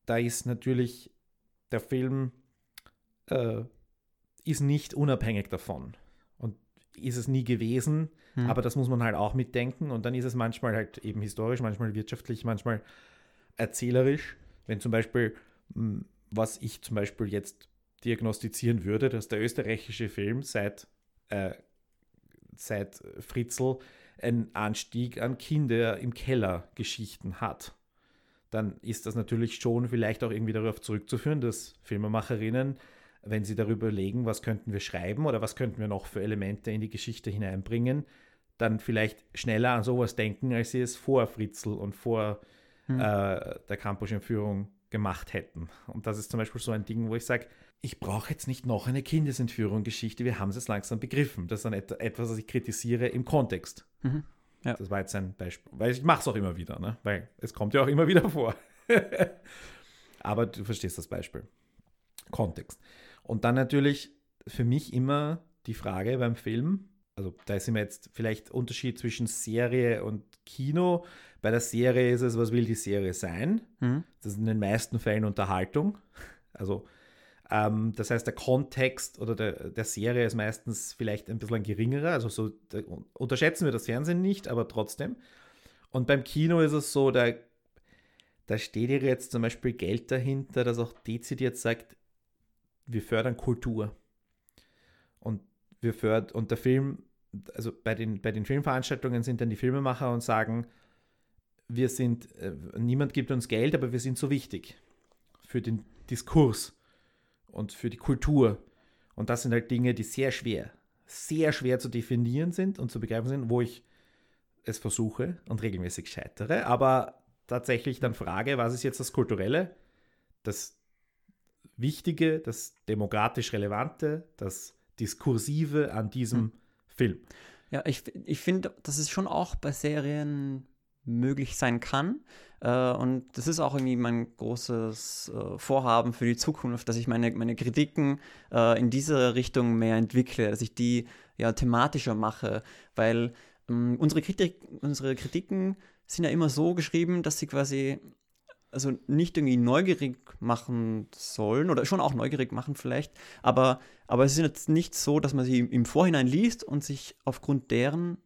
da ist natürlich der Film äh, ist nicht unabhängig davon und ist es nie gewesen, Hm. aber das muss man halt auch mitdenken und dann ist es manchmal halt eben historisch, manchmal wirtschaftlich, manchmal erzählerisch. Wenn zum Beispiel, mh, was ich zum Beispiel jetzt diagnostizieren würde, dass der österreichische Film seit, äh, seit Fritzl einen Anstieg an Kinder im Keller Geschichten hat, dann ist das natürlich schon vielleicht auch irgendwie darauf zurückzuführen, dass Filmemacherinnen, wenn sie darüber überlegen, was könnten wir schreiben oder was könnten wir noch für Elemente in die Geschichte hineinbringen, dann vielleicht schneller an sowas denken, als sie es vor Fritzl und vor Hm. äh, der Campus-Entführung gemacht hätten. Und das ist zum Beispiel so ein Ding, wo ich sage, ich brauche jetzt nicht noch eine Kindesentführung-Geschichte, wir haben es jetzt langsam begriffen. Das ist dann et etwas, was ich kritisiere im Kontext. Mhm. Ja. Das war jetzt ein Beispiel, weil ich mache es auch immer wieder, ne? weil es kommt ja auch immer wieder vor. Aber du verstehst das Beispiel. Kontext. Und dann natürlich für mich immer die Frage beim Film, also da ist immer jetzt vielleicht Unterschied zwischen Serie und Kino. Bei der Serie ist es, was will die Serie sein? Mhm. Das ist in den meisten Fällen Unterhaltung. Also ähm, das heißt, der Kontext oder der, der Serie ist meistens vielleicht ein bisschen geringerer. Also so da unterschätzen wir das Fernsehen nicht, aber trotzdem. Und beim Kino ist es so, da, da steht ihr jetzt zum Beispiel Geld dahinter, das auch dezidiert sagt, wir fördern Kultur. Und wir fördern, und der Film, also bei den, bei den Filmveranstaltungen sind dann die Filmemacher und sagen, wir sind, äh, niemand gibt uns Geld, aber wir sind so wichtig für den Diskurs und für die Kultur. Und das sind halt Dinge, die sehr schwer, sehr schwer zu definieren sind und zu begreifen sind, wo ich es versuche und regelmäßig scheitere, aber tatsächlich dann frage, was ist jetzt das Kulturelle, das Wichtige, das demokratisch Relevante, das Diskursive an diesem hm. Film. Ja, ich, ich finde, dass es schon auch bei Serien möglich sein kann. Äh, und das ist auch irgendwie mein großes äh, Vorhaben für die Zukunft, dass ich meine, meine Kritiken äh, in diese Richtung mehr entwickle, dass ich die ja thematischer mache, weil ähm, unsere, Kritik, unsere Kritiken sind ja immer so geschrieben, dass sie quasi also nicht irgendwie neugierig machen sollen oder schon auch neugierig machen vielleicht, aber, aber es ist jetzt nicht so, dass man sie im Vorhinein liest und sich aufgrund deren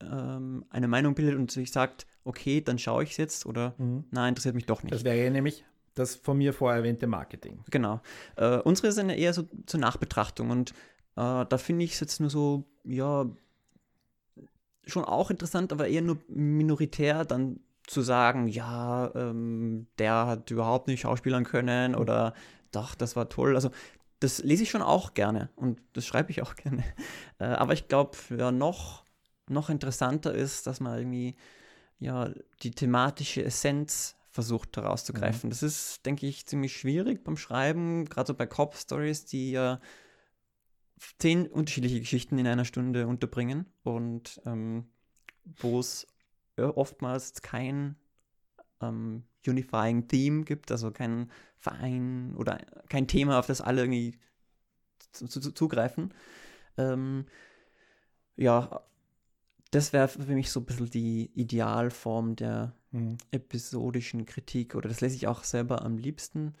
ähm, eine Meinung bildet und sich sagt, okay, dann schaue ich es jetzt oder mhm. nein, interessiert mich doch nicht. Das wäre ja nämlich das von mir vorher erwähnte Marketing. Genau. Äh, unsere sind ja eher so zur Nachbetrachtung und äh, da finde ich es jetzt nur so, ja, schon auch interessant, aber eher nur minoritär dann zu sagen, ja, ähm, der hat überhaupt nicht schauspielern können mhm. oder doch, das war toll. Also das lese ich schon auch gerne und das schreibe ich auch gerne. Äh, aber ich glaube, ja, noch, noch interessanter ist, dass man irgendwie ja, die thematische Essenz versucht herauszugreifen. Mhm. Das ist, denke ich, ziemlich schwierig beim Schreiben, gerade so bei Cop-Stories, die ja zehn unterschiedliche Geschichten in einer Stunde unterbringen und ähm, wo es oftmals kein ähm, unifying Theme gibt, also kein Verein oder kein Thema, auf das alle irgendwie zu, zu, zugreifen. Ähm, ja, das wäre für mich so ein bisschen die Idealform der mhm. episodischen Kritik oder das lese ich auch selber am liebsten.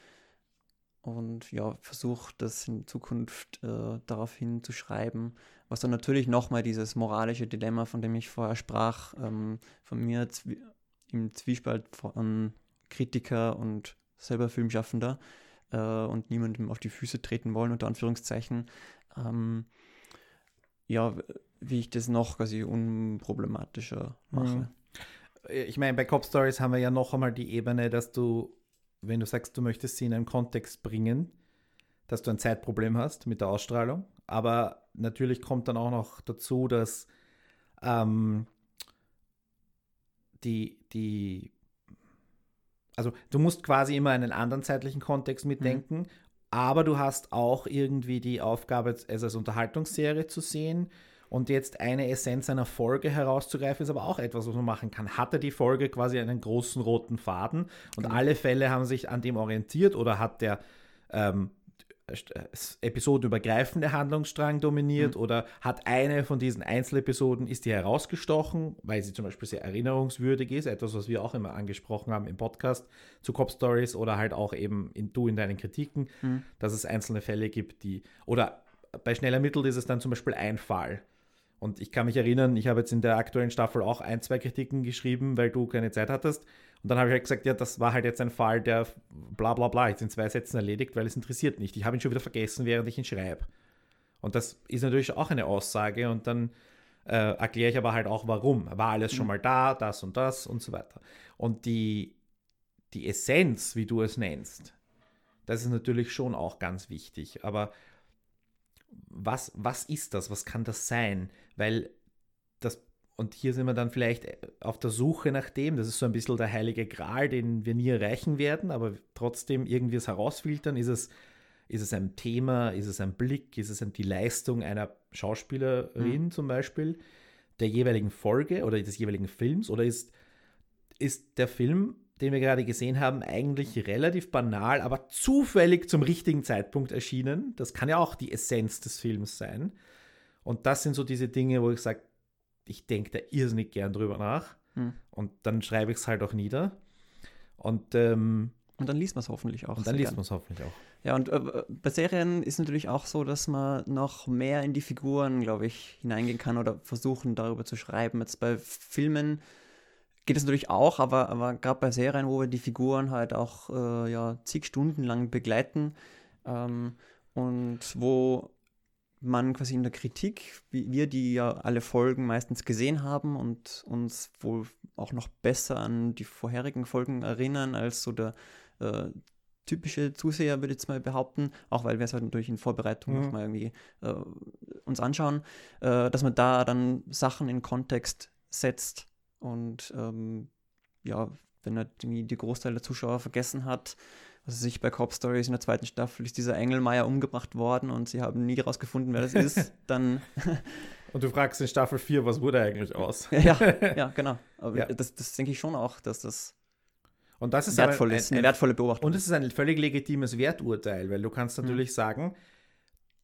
Und ja, versuche das in Zukunft äh, darauf hinzuschreiben, was dann natürlich nochmal dieses moralische Dilemma, von dem ich vorher sprach, ähm, von mir zwie im Zwiespalt von Kritiker und selber Filmschaffender äh, und niemandem auf die Füße treten wollen, unter Anführungszeichen, ähm, ja, wie ich das noch quasi unproblematischer mache. Mhm. Ich meine, bei Cop Stories haben wir ja noch einmal die Ebene, dass du, wenn du sagst, du möchtest sie in einen Kontext bringen, dass du ein Zeitproblem hast mit der Ausstrahlung. Aber natürlich kommt dann auch noch dazu, dass ähm, die, die, also du musst quasi immer einen anderen zeitlichen Kontext mitdenken, mhm. aber du hast auch irgendwie die Aufgabe, es als Unterhaltungsserie zu sehen und jetzt eine Essenz einer Folge herauszugreifen, ist aber auch etwas, was man machen kann. Hatte die Folge quasi einen großen roten Faden und genau. alle Fälle haben sich an dem orientiert oder hat der ähm, episodenübergreifende Handlungsstrang dominiert mhm. oder hat eine von diesen Einzelepisoden, ist die herausgestochen, weil sie zum Beispiel sehr erinnerungswürdig ist, etwas, was wir auch immer angesprochen haben im Podcast zu Cop Stories oder halt auch eben in, du in deinen Kritiken, mhm. dass es einzelne Fälle gibt, die, oder bei schnell ermittelt ist es dann zum Beispiel ein Fall, und ich kann mich erinnern, ich habe jetzt in der aktuellen Staffel auch ein, zwei Kritiken geschrieben, weil du keine Zeit hattest. Und dann habe ich halt gesagt, ja, das war halt jetzt ein Fall, der bla bla bla, jetzt in zwei Sätzen erledigt, weil es interessiert nicht. Ich habe ihn schon wieder vergessen, während ich ihn schreibe. Und das ist natürlich auch eine Aussage und dann äh, erkläre ich aber halt auch, warum. War alles schon mhm. mal da, das und das und so weiter. Und die, die Essenz, wie du es nennst, das ist natürlich schon auch ganz wichtig. Aber was, was ist das? Was kann das sein? Weil das, und hier sind wir dann vielleicht auf der Suche nach dem, das ist so ein bisschen der heilige Gral, den wir nie erreichen werden, aber trotzdem irgendwie es herausfiltern, ist es, ist es ein Thema, ist es ein Blick, ist es die Leistung einer Schauspielerin mhm. zum Beispiel, der jeweiligen Folge oder des jeweiligen Films oder ist, ist der Film den wir gerade gesehen haben, eigentlich relativ banal, aber zufällig zum richtigen Zeitpunkt erschienen. Das kann ja auch die Essenz des Films sein. Und das sind so diese Dinge, wo ich sage, ich denke da irrsinnig gern drüber nach. Hm. Und dann schreibe ich es halt auch nieder. Und, ähm, Und dann liest man es hoffentlich auch. und dann liest man es hoffentlich auch. Ja, und äh, bei Serien ist natürlich auch so, dass man noch mehr in die Figuren, glaube ich, hineingehen kann oder versuchen, darüber zu schreiben. Jetzt bei Filmen geht es natürlich auch, aber, aber gerade bei Serien, wo wir die Figuren halt auch äh, ja, zig Stunden lang begleiten ähm, und wo man quasi in der Kritik, wie wir die ja alle Folgen meistens gesehen haben und uns wohl auch noch besser an die vorherigen Folgen erinnern als so der äh, typische Zuseher, würde ich jetzt mal behaupten, auch weil wir es halt natürlich in Vorbereitung Mhm. noch mal irgendwie äh, uns anschauen, äh, dass man da dann Sachen in Kontext setzt und ähm, ja, wenn er die, die Großteil der Zuschauer vergessen hat, was sich bei Cop Stories in der zweiten Staffel ist dieser Engelmeier umgebracht worden und sie haben nie herausgefunden, wer das ist, dann Und du fragst in Staffel 4, was wurde eigentlich aus? ja, ja, genau. Aber Ja. Das, das denke ich schon auch, dass das Und das ist wertvoll aber ist, ein, eine ein, wertvolle Beobachtung. Und es ist ein völlig legitimes Werturteil, weil du kannst natürlich sagen,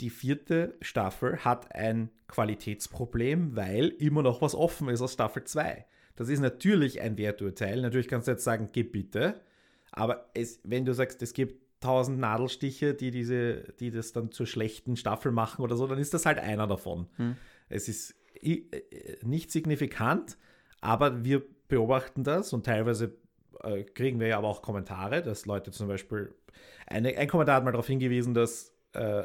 die vierte Staffel hat ein Qualitätsproblem, weil immer noch was offen ist aus Staffel 2. Das ist natürlich ein Werturteil. Natürlich kannst du jetzt sagen, geh bitte. Aber es, wenn du sagst, es gibt tausend Nadelstiche, die, diese, die das dann zur schlechten Staffel machen oder so, dann ist das halt einer davon. Hm. Es ist i- äh, nicht signifikant, aber wir beobachten das und teilweise äh, kriegen wir ja aber auch Kommentare, dass Leute zum Beispiel, eine, ein Kommentar hat mal darauf hingewiesen, dass äh,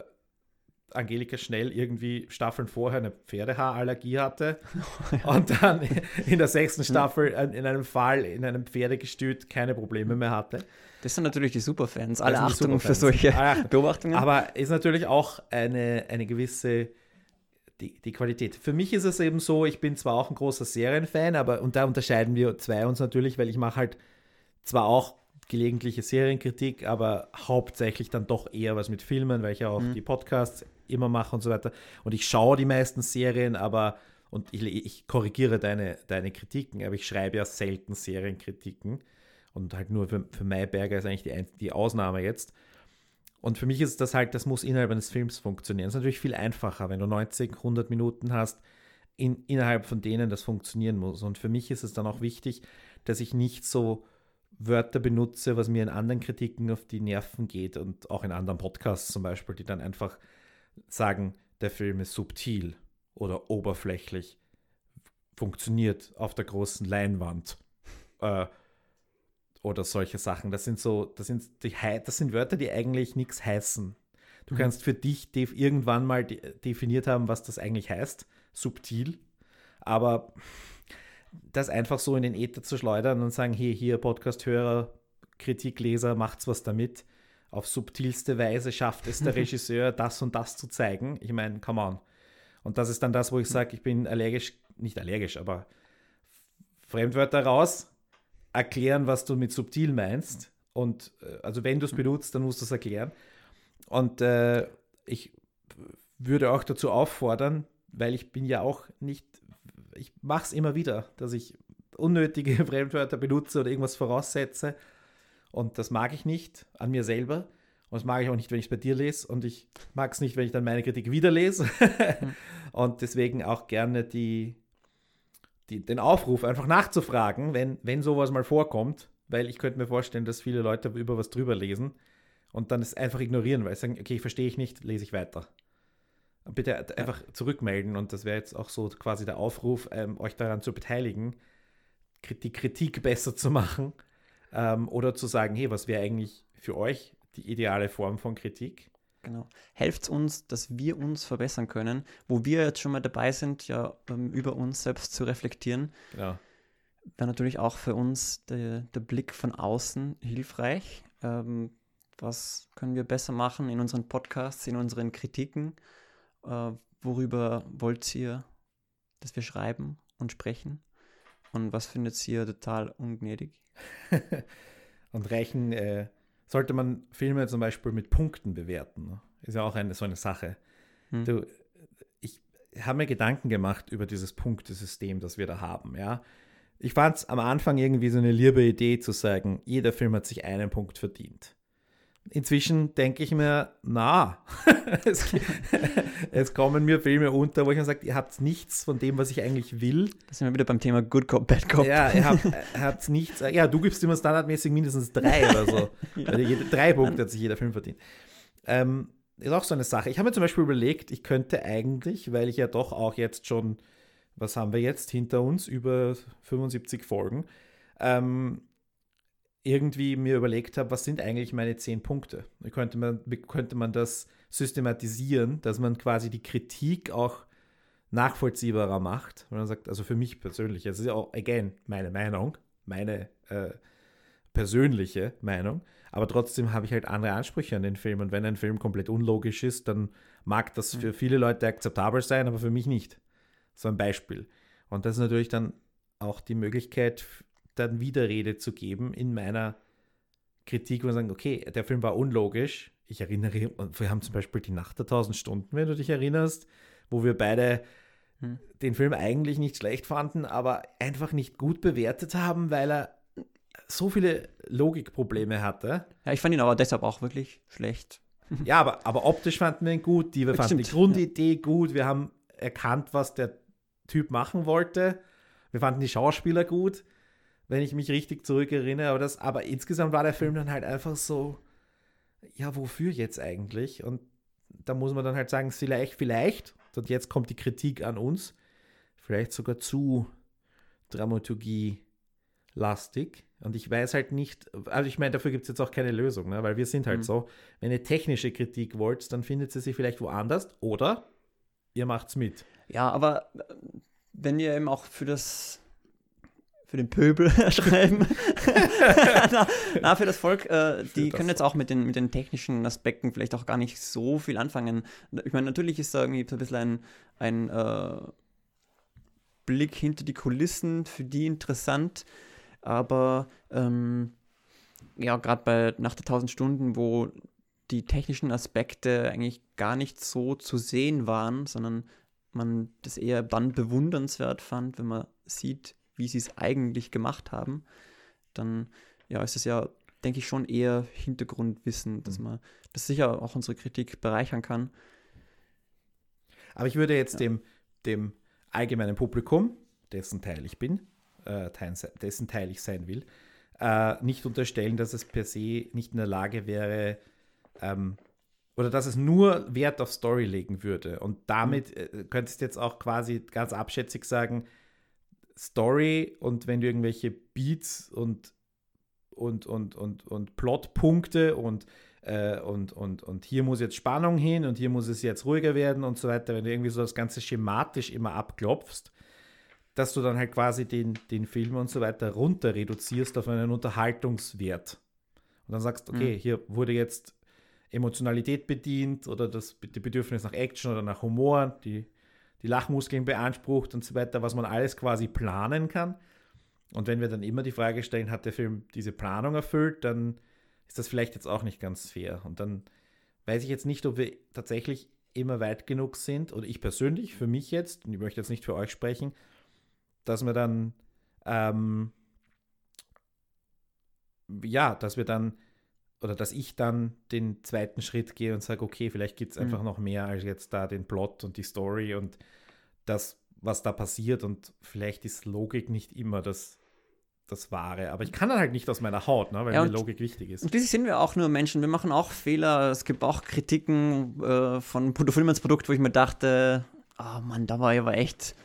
Angelika Schnell irgendwie Staffeln vorher eine Pferdehaarallergie hatte und dann in der sechsten Staffel in in einem Fall in einem Pferdegestüt keine Probleme mehr hatte. Das sind natürlich die Superfans. Alle Achtung für Superfans. solche Alle Achtung. Beobachtungen. Aber ist natürlich auch eine, eine gewisse die, die Qualität. Für mich ist es eben so, ich bin zwar auch ein großer Serienfan, aber und da unterscheiden wir zwei uns natürlich, weil ich mache halt zwar auch gelegentliche Serienkritik, aber hauptsächlich dann doch eher was mit Filmen, weil ich ja auch Mhm. die Podcasts immer mache und so weiter. Und ich schaue die meisten Serien, aber und ich, ich korrigiere deine, deine Kritiken, aber ich schreibe ja selten Serienkritiken. Und halt nur für, für Mayberger ist eigentlich die, die Ausnahme jetzt. Und für mich ist das halt, das muss innerhalb eines Films funktionieren. Das ist natürlich viel einfacher, wenn du 90, 100 Minuten hast, in, innerhalb von denen das funktionieren muss. Und für mich ist es dann auch wichtig, dass ich nicht so Wörter benutze, was mir in anderen Kritiken auf die Nerven geht und auch in anderen Podcasts zum Beispiel, die dann einfach sagen, der Film ist subtil oder oberflächlich, funktioniert auf der großen Leinwand. Äh, oder solche Sachen. Das sind so, das sind, die, das sind Wörter, die eigentlich nichts heißen. Du Mhm. kannst für dich irgendwann mal de definiert haben, was das eigentlich heißt. Subtil. Aber das einfach so in den Äther zu schleudern und sagen, hey, hier Podcast-Hörer, Kritikleser, macht's was damit. Auf subtilste Weise schafft es der Regisseur, das und das zu zeigen. Ich meine, come on. Und das ist dann das, wo ich sage, ich bin allergisch, nicht allergisch, aber Fremdwörter raus, erklären, was du mit subtil meinst. Und äh, also wenn du es benutzt, dann musst du es erklären. Und äh, ich würde auch dazu auffordern, weil ich bin ja auch nicht, ich mache es immer wieder, dass ich unnötige Fremdwörter benutze oder irgendwas voraussetze. Und das mag ich nicht an mir selber. Und das mag ich auch nicht, wenn ich es bei dir lese. Und ich mag es nicht, wenn ich dann meine Kritik wieder lese. Und deswegen auch gerne die, die, den Aufruf, einfach nachzufragen, wenn, wenn sowas mal vorkommt. Weil ich könnte mir vorstellen, dass viele Leute über was drüber lesen und dann es einfach ignorieren, weil sie sagen, okay, verstehe ich nicht, lese ich weiter. Bitte einfach zurückmelden und das wäre jetzt auch so quasi der Aufruf, ähm, euch daran zu beteiligen, die Kritik besser zu machen ähm, oder zu sagen, hey, was wäre eigentlich für euch die ideale Form von Kritik? Genau. Helft uns, dass wir uns verbessern können, wo wir jetzt schon mal dabei sind, ja, ähm, über uns selbst zu reflektieren. Genau. Wäre natürlich auch für uns der, der Blick von außen hilfreich. Ähm, was können wir besser machen in unseren Podcasts, in unseren Kritiken? Äh, worüber wollt ihr, dass wir schreiben und sprechen? Und was findet ihr total ungnädig? und reichen, äh, sollte man Filme zum Beispiel mit Punkten bewerten. ne? Ist ja auch eine, so eine Sache. Hm. Du, ich habe mir Gedanken gemacht über dieses Punktesystem, das wir da haben. Ja? ich fand es am Anfang irgendwie so eine liebe Idee zu sagen, jeder Film hat sich einen Punkt verdient. Inzwischen denke ich mir, na, es, es, kommen mir Filme unter, wo ich mir sage, ihr habt nichts von dem, was ich eigentlich will. Da sind wir wieder beim Thema Good Cop, Bad Cop. Ja, ihr habt, habt nichts. Ja, du gibst immer standardmäßig mindestens drei oder so. ja. jede, drei Punkte hat sich jeder Film verdient. Ähm, ist auch so eine Sache. Ich habe mir zum Beispiel überlegt, ich könnte eigentlich, weil ich ja doch auch jetzt schon, was haben wir jetzt hinter uns, über 75 Folgen, ähm, irgendwie mir überlegt habe, was sind eigentlich meine zehn Punkte? Wie könnte man, wie könnte man das systematisieren, dass man quasi die Kritik auch nachvollziehbarer macht? Und man sagt, also für mich persönlich, das ist ja auch, again, meine Meinung, meine äh, persönliche Meinung, aber trotzdem habe ich halt andere Ansprüche an den Film. Und wenn ein Film komplett unlogisch ist, dann mag das für viele Leute akzeptabel sein, aber für mich nicht. So ein Beispiel. Und das ist natürlich dann auch die Möglichkeit, dann Widerrede zu geben in meiner Kritik, wir sagen, okay, der Film war unlogisch. Ich erinnere, wir haben zum Beispiel die Nacht der tausend Stunden, wenn du dich erinnerst, wo wir beide hm. den Film eigentlich nicht schlecht fanden, aber einfach nicht gut bewertet haben, weil er so viele Logikprobleme hatte. Ja, ich fand ihn aber deshalb auch wirklich schlecht. ja, aber, aber optisch fanden wir ihn gut, die, wir fanden Stimmt, die Grundidee ja. gut, wir haben erkannt, was der Typ machen wollte, wir fanden die Schauspieler gut wenn ich mich richtig zurückerinnere. Aber, das, aber insgesamt war der Film dann halt einfach so, ja, wofür jetzt eigentlich? Und da muss man dann halt sagen, vielleicht, vielleicht, und jetzt kommt die Kritik an uns, vielleicht sogar zu Dramaturgie-lastig. Und ich weiß halt nicht, also ich meine, dafür gibt es jetzt auch keine Lösung, ne? weil wir sind halt mhm. so, wenn ihr technische Kritik wollt, dann findet sie sich vielleicht woanders oder ihr macht's mit. Ja, aber äh, wenn ihr eben auch für das für den Pöbel schreiben. na, na, für das Volk, äh, die können jetzt auch mit den, mit den technischen Aspekten vielleicht auch gar nicht so viel anfangen. Ich meine, natürlich ist da irgendwie so ein bisschen ein, ein äh, Blick hinter die Kulissen für die interessant, aber ähm, ja, gerade bei nach der 1000 Stunden, wo die technischen Aspekte eigentlich gar nicht so zu sehen waren, sondern man das eher dann bewundernswert fand, wenn man sieht, wie sie es eigentlich gemacht haben, dann ja, ist es ja, denke ich, schon eher Hintergrundwissen, dass mhm. man das sicher auch unsere Kritik bereichern kann. Aber ich würde jetzt ja. dem, dem allgemeinen Publikum, dessen Teil ich bin, äh, dessen Teil ich sein will, äh, nicht unterstellen, dass es per se nicht in der Lage wäre, ähm, oder dass es nur Wert auf Story legen würde. Und damit mhm. äh, könntest du jetzt auch quasi ganz abschätzig sagen, Story und wenn du irgendwelche Beats und, und, und, und, und Plotpunkte und, äh, und, und, und hier muss jetzt Spannung hin und hier muss es jetzt ruhiger werden und so weiter, wenn du irgendwie so das Ganze schematisch immer abklopfst, dass du dann halt quasi den, den Film und so weiter runter reduzierst auf einen Unterhaltungswert. Und dann sagst, okay, mhm. hier wurde jetzt Emotionalität bedient oder das die Bedürfnis nach Action oder nach Humor, die die Lachmuskeln beansprucht und so weiter, was man alles quasi planen kann. Und wenn wir dann immer die Frage stellen, hat der Film diese Planung erfüllt, dann ist das vielleicht jetzt auch nicht ganz fair. Und dann weiß ich jetzt nicht, ob wir tatsächlich immer weit genug sind, oder ich persönlich, für mich jetzt, und ich möchte jetzt nicht für euch sprechen, dass wir dann, ähm, ja, dass wir dann, oder dass ich dann den zweiten Schritt gehe und sage, okay, vielleicht gibt es mhm. einfach noch mehr als jetzt da den Plot und die Story und das, was da passiert und vielleicht ist Logik nicht immer das, das Wahre. Aber ich kann dann halt nicht aus meiner Haut, ne, weil ja, mir Logik wichtig ist. Und schließlich sind wir auch nur Menschen. Wir machen auch Fehler. Es gibt auch Kritiken äh, von Filmans Produkt, wo ich mir dachte, oh Mann, da war ich aber echt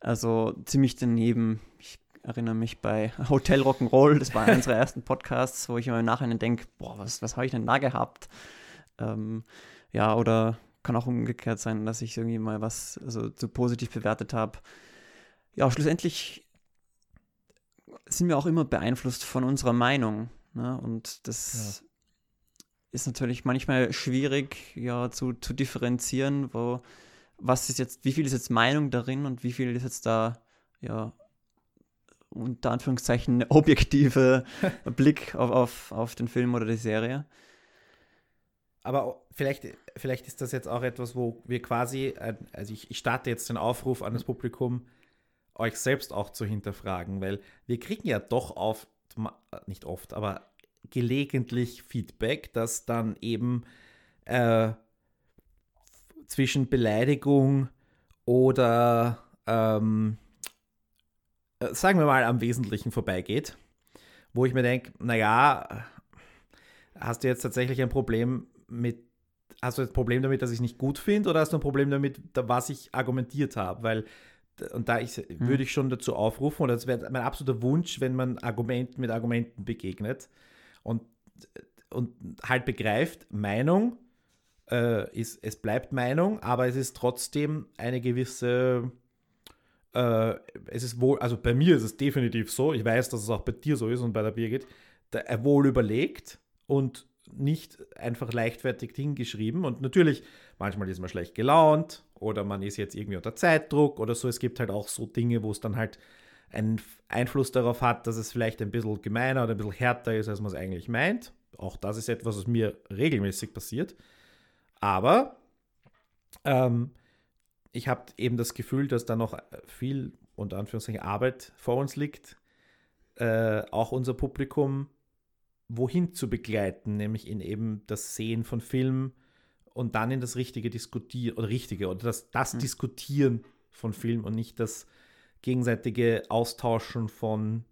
also ziemlich daneben. Ich erinnere mich bei Hotel Rock'n'Roll, das war einer unserer ersten Podcasts, wo ich immer im Nachhinein denke, boah, was, was habe ich denn da gehabt? Ähm, ja, oder kann auch umgekehrt sein, dass ich irgendwie mal was also, zu positiv bewertet habe. Ja, schlussendlich sind wir auch immer beeinflusst von unserer Meinung. Ne? Und das ja. ist natürlich manchmal schwierig, ja, zu, zu differenzieren, wo was ist jetzt, wie viel ist jetzt Meinung darin und wie viel ist jetzt da, ja, unter Anführungszeichen objektive Blick auf, auf, auf den Film oder die Serie. Aber vielleicht, vielleicht ist das jetzt auch etwas, wo wir quasi, also ich, ich starte jetzt den Aufruf an das Publikum, euch selbst auch zu hinterfragen, weil wir kriegen ja doch oft, nicht oft, aber gelegentlich Feedback, dass dann eben äh, zwischen Beleidigung oder ähm, äh, sagen wir mal am Wesentlichen vorbeigeht, wo ich mir denke, naja, hast du jetzt tatsächlich ein Problem mit, hast du ein Problem damit, dass ich es nicht gut finde oder hast du ein Problem damit, was ich argumentiert habe? Weil und da ich, mhm. würde ich schon dazu aufrufen, oder das wäre mein absoluter Wunsch, wenn man Argumenten mit Argumenten begegnet und, und halt begreift, Meinung äh, ist, es bleibt Meinung, aber es ist trotzdem eine gewisse, äh, es ist wohl, also bei mir ist es definitiv so, ich weiß, dass es auch bei dir so ist und bei der Birgit, der, äh, wohl überlegt und nicht einfach leichtfertig hingeschrieben. Und natürlich, manchmal ist man schlecht gelaunt oder man ist jetzt irgendwie unter Zeitdruck oder so. Es gibt halt auch so Dinge, wo es dann halt einen Einfluss darauf hat, dass es vielleicht ein bisschen gemeiner oder ein bisschen härter ist, als man es eigentlich meint. Auch das ist etwas, was mir regelmäßig passiert. Aber ähm, ich habe eben das Gefühl, dass da noch viel, unter Anführungszeichen, Arbeit vor uns liegt. Äh, auch unser Publikum wohin zu begleiten, nämlich in eben das Sehen von Filmen und dann in das richtige Diskutieren oder richtige oder das, das mhm. Diskutieren von Film und nicht das gegenseitige Austauschen von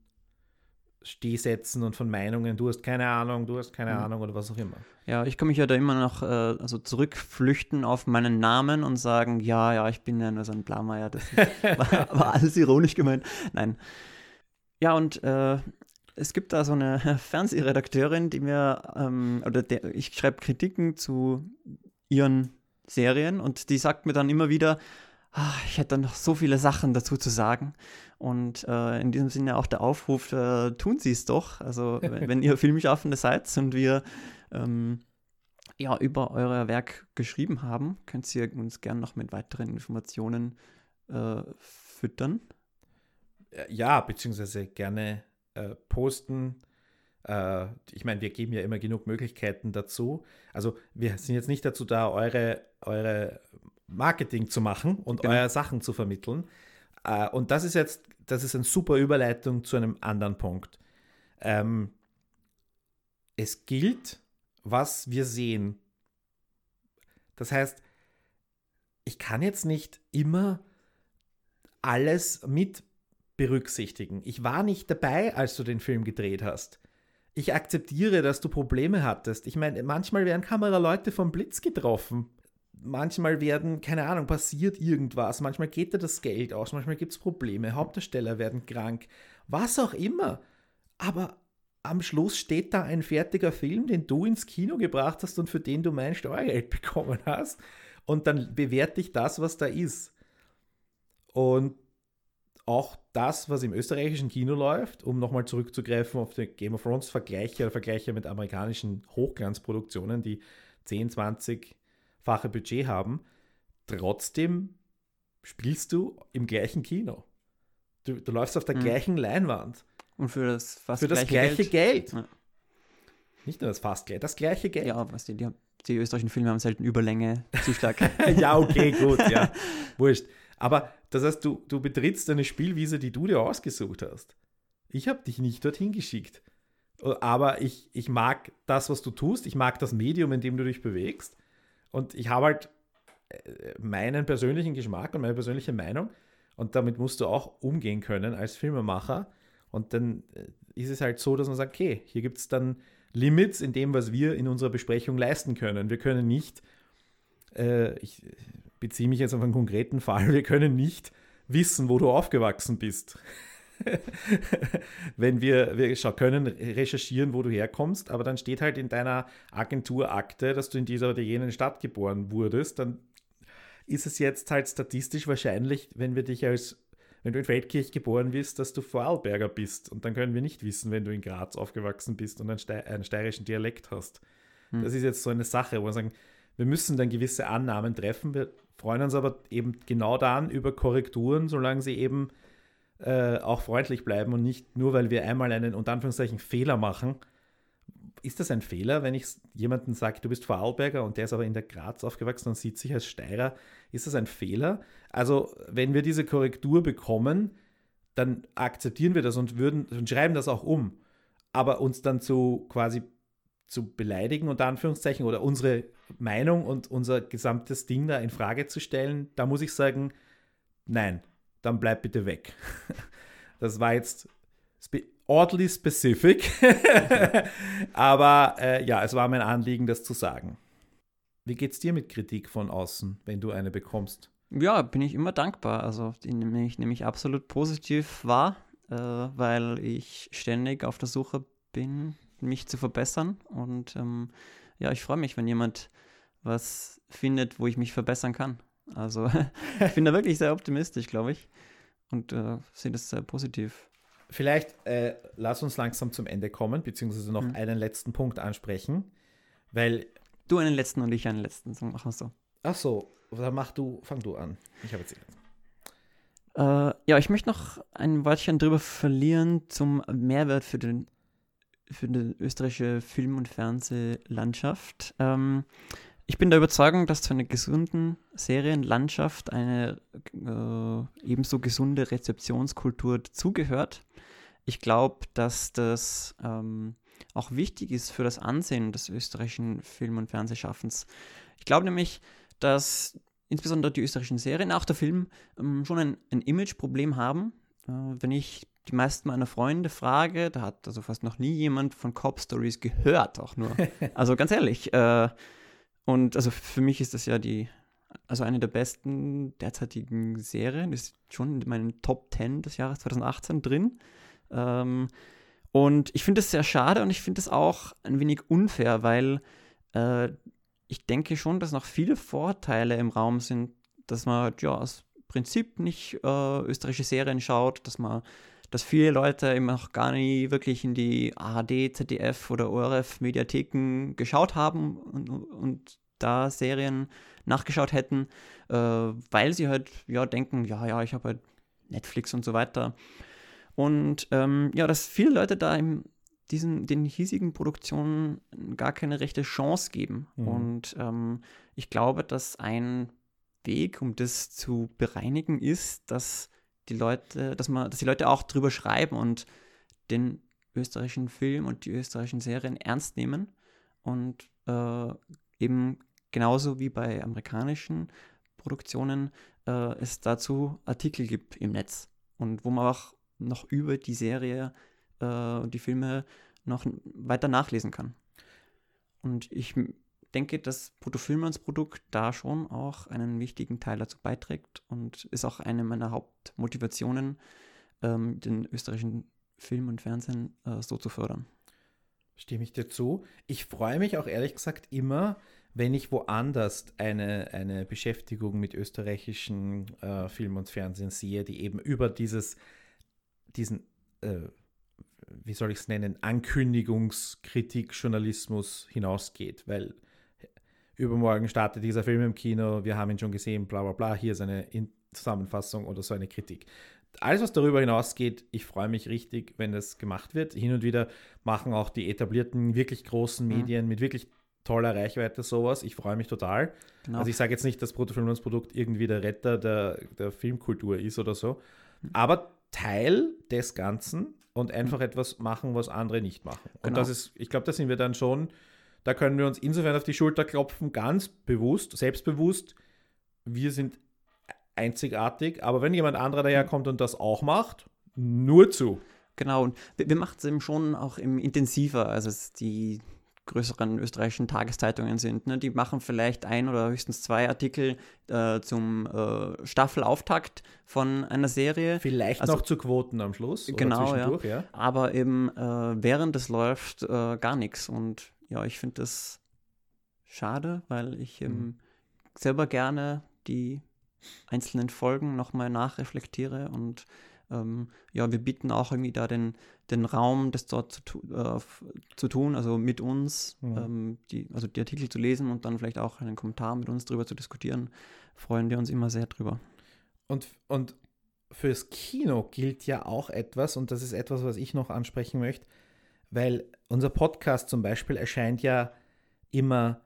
Stehsätzen und von Meinungen. Du hast keine Ahnung, du hast keine mhm. Ahnung oder was auch immer. Ja, ich kann mich ja da immer noch äh, also zurückflüchten auf meinen Namen und sagen, ja, ja, ich bin ja nur so ein Blaumeier. Das war, war alles ironisch gemeint. Nein. Ja, und äh, es gibt da so eine Fernsehredakteurin, die mir, ähm, oder der, ich schreibe Kritiken zu ihren Serien und die sagt mir dann immer wieder, ich hätte noch so viele Sachen dazu zu sagen. Und äh, in diesem Sinne auch der Aufruf, äh, tun Sie es doch. Also wenn ihr Filmschaffende seid und wir ähm, ja, über euer Werk geschrieben haben, könnt ihr uns gerne noch mit weiteren Informationen äh, füttern. Ja, beziehungsweise gerne äh, posten. Äh, ich meine, wir geben ja immer genug Möglichkeiten dazu. Also wir sind jetzt nicht dazu da, eure, eure Marketing zu machen und genau. eure Sachen zu vermitteln. Äh, und das ist jetzt, das ist eine super Überleitung zu einem anderen Punkt. Ähm, es gilt, was wir sehen. Das heißt, ich kann jetzt nicht immer alles mit berücksichtigen. Ich war nicht dabei, als du den Film gedreht hast. Ich akzeptiere, dass du Probleme hattest. Ich meine, manchmal werden Kameraleute vom Blitz getroffen. Manchmal werden, keine Ahnung, passiert irgendwas. Manchmal geht dir das Geld aus. Manchmal gibt es Probleme. Hauptdarsteller werden krank. Was auch immer. Aber am Schluss steht da ein fertiger Film, den du ins Kino gebracht hast und für den du mein Steuergeld bekommen hast. Und dann bewerte ich das, was da ist. Und auch das, was im österreichischen Kino läuft, um nochmal zurückzugreifen auf die Game of Thrones Vergleiche, Vergleiche mit amerikanischen Hochglanzproduktionen, die 10, 20-fache Budget haben, trotzdem spielst du im gleichen Kino. Du, du läufst auf der mhm. gleichen Leinwand. Und für das fast für das gleiche, gleiche Geld. Geld. Ja. Nicht nur das fast gleich, das gleiche Geld. Ja, was die, die, die österreichischen Filme haben selten Überlänge zu stark. ja, okay, gut, ja. Wurscht. Aber das heißt, du, du betrittst eine Spielwiese, die du dir ausgesucht hast. Ich habe dich nicht dorthin geschickt. Aber ich, ich mag das, was du tust. Ich mag das Medium, in dem du dich bewegst. Und ich habe halt äh, meinen persönlichen Geschmack und meine persönliche Meinung. Und damit musst du auch umgehen können als Filmemacher. Und dann äh, ist es halt so, dass man sagt, okay, hier gibt es dann Limits in dem, was wir in unserer Besprechung leisten können. Wir können nicht, äh, ich beziehe mich jetzt auf einen konkreten Fall, wir können nicht wissen, wo du aufgewachsen bist. Wenn wir, wir können recherchieren, wo du herkommst, aber dann steht halt in deiner Agenturakte, dass du in dieser oder jenen Stadt geboren wurdest, dann ist es jetzt halt statistisch wahrscheinlich, wenn wir dich als, wenn du in Feldkirch geboren bist, dass du Vorarlberger bist. Und dann können wir nicht wissen, wenn du in Graz aufgewachsen bist und einen, Ste einen steirischen Dialekt hast. Hm. Das ist jetzt so eine Sache, wo wir sagen, wir müssen dann gewisse Annahmen treffen. Wir freuen uns aber eben genau dann über Korrekturen, solange sie eben äh, auch freundlich bleiben und nicht nur, weil wir einmal einen unter Anführungszeichen Fehler machen. Ist das ein Fehler, wenn ich jemanden sage, du bist Vorarlberger und der ist aber in der Graz aufgewachsen und sieht sich als Steirer? Ist das ein Fehler? Also, wenn wir diese Korrektur bekommen, dann akzeptieren wir das und würden und schreiben das auch um. Aber uns dann zu quasi zu beleidigen, unter Anführungszeichen, oder unsere Meinung und unser gesamtes Ding da in Frage zu stellen, da muss ich sagen, nein, dann bleib bitte weg. Das war jetzt spe oddly specific, aber äh, ja, es war mein Anliegen, das zu sagen. Wie geht's dir mit Kritik von außen, wenn du eine bekommst? Ja, bin ich immer dankbar. Also die nehme ich, nehme absolut positiv wahr, äh, weil ich ständig auf der Suche bin, mich zu verbessern. Und ähm, ja, ich freue mich, wenn jemand was findet, wo ich mich verbessern kann. Also ich bin da wirklich sehr optimistisch, glaube ich. Und äh, sehe das sehr positiv. Vielleicht äh, lass uns langsam zum Ende kommen, beziehungsweise noch mhm. einen letzten Punkt ansprechen, weil. Du einen letzten und ich einen letzten, so machen wir so. Ach so, dann mach du, fang du an. Ich habe jetzt. Äh, ja, ich möchte noch ein Wörtchen drüber verlieren zum Mehrwert für den für die österreichische Film- und Fernsehlandschaft. Ähm, ich bin der Überzeugung, dass zu einer gesunden Serienlandschaft eine äh, ebenso gesunde Rezeptionskultur dazugehört. Ich glaube, dass das ähm, auch wichtig ist für das Ansehen des österreichischen Film- und Fernsehschaffens. Ich glaube nämlich, dass insbesondere die österreichischen Serien, auch der Film, ähm, schon ein, ein Imageproblem haben. Äh, wenn ich die meisten meiner Freunde frage, da hat also fast noch nie jemand von Cop Stories gehört, auch nur. Also ganz ehrlich. Äh, und also für mich ist das ja die, also eine der besten derzeitigen Serien, ist schon in meinen Top 10 des Jahres 2018 drin. Ähm, und ich finde es sehr schade und ich finde es auch ein wenig unfair, weil äh, ich denke schon, dass noch viele Vorteile im Raum sind, dass man ja aus Prinzip nicht äh, österreichische Serien schaut, dass man dass viele Leute eben auch gar nie wirklich in die ARD, ZDF oder ORF Mediatheken geschaut haben und, und da Serien nachgeschaut hätten, äh, weil sie halt ja denken, ja, ja, ich habe halt Netflix und so weiter. Und ähm, ja, dass viele Leute da in diesen, den hiesigen Produktionen gar keine rechte Chance geben. Mhm. Und ähm, ich glaube, dass ein Weg, um das zu bereinigen, ist, dass die Leute, dass man, dass die Leute auch drüber schreiben und den österreichischen Film und die österreichischen Serien ernst nehmen und äh, eben genauso wie bei amerikanischen Produktionen äh, es dazu Artikel gibt im Netz und wo man auch noch über die Serie und äh, die Filme noch weiter nachlesen kann. Und ich denke, dass Proto Filmans Produkt da schon auch einen wichtigen Teil dazu beiträgt und ist auch eine meiner Hauptmotivationen, ähm, den österreichischen Film und Fernsehen äh, so zu fördern. Stimme ich dir zu. Ich freue mich auch ehrlich gesagt immer, wenn ich woanders eine, eine Beschäftigung mit österreichischen äh, Film und Fernsehen sehe, die eben über dieses, diesen, äh, wie soll ich es nennen, Ankündigungskritik, Journalismus hinausgeht, weil übermorgen startet dieser Film im Kino, wir haben ihn schon gesehen, bla bla bla, hier ist eine Zusammenfassung oder so eine Kritik. Alles, was darüber hinausgeht, ich freue mich richtig, wenn das gemacht wird. Hin und wieder machen auch die etablierten, wirklich großen mhm. Medien mhm. mit wirklich toller Reichweite sowas. Ich freue mich total. Genau. Also ich sage jetzt nicht, dass Produkt irgendwie der Retter der, der Filmkultur ist oder so, mhm. aber Teil des Ganzen und einfach mhm. etwas machen, was andere nicht machen. Und genau. das ist, ich glaube, da sind wir dann schon da können wir uns insofern auf die Schulter klopfen, ganz bewusst, selbstbewusst. Wir sind einzigartig, aber wenn jemand anderer daherkommt und das auch macht, nur zu. Genau, und wir, machen es eben schon auch im intensiver, als es die größeren österreichischen Tageszeitungen sind. Ne? Die machen vielleicht ein oder höchstens zwei Artikel äh, zum äh, Staffelauftakt von einer Serie. Vielleicht also, noch zu Quoten am Schluss. Genau, ja. ja. Aber eben äh, während es läuft äh, gar nichts. Und ja, ich finde das schade, weil ich ähm, mhm. selber gerne die einzelnen Folgen nochmal nachreflektiere und ähm, ja, wir bieten auch irgendwie da den, den Raum, das dort zu, äh, zu tun, also mit uns, mhm. ähm, die, also die Artikel zu lesen und dann vielleicht auch einen Kommentar mit uns drüber zu diskutieren, freuen wir uns immer sehr drüber. Und, und fürs Kino gilt ja auch etwas, und das ist etwas, was ich noch ansprechen möchte, weil unser Podcast zum Beispiel erscheint ja immer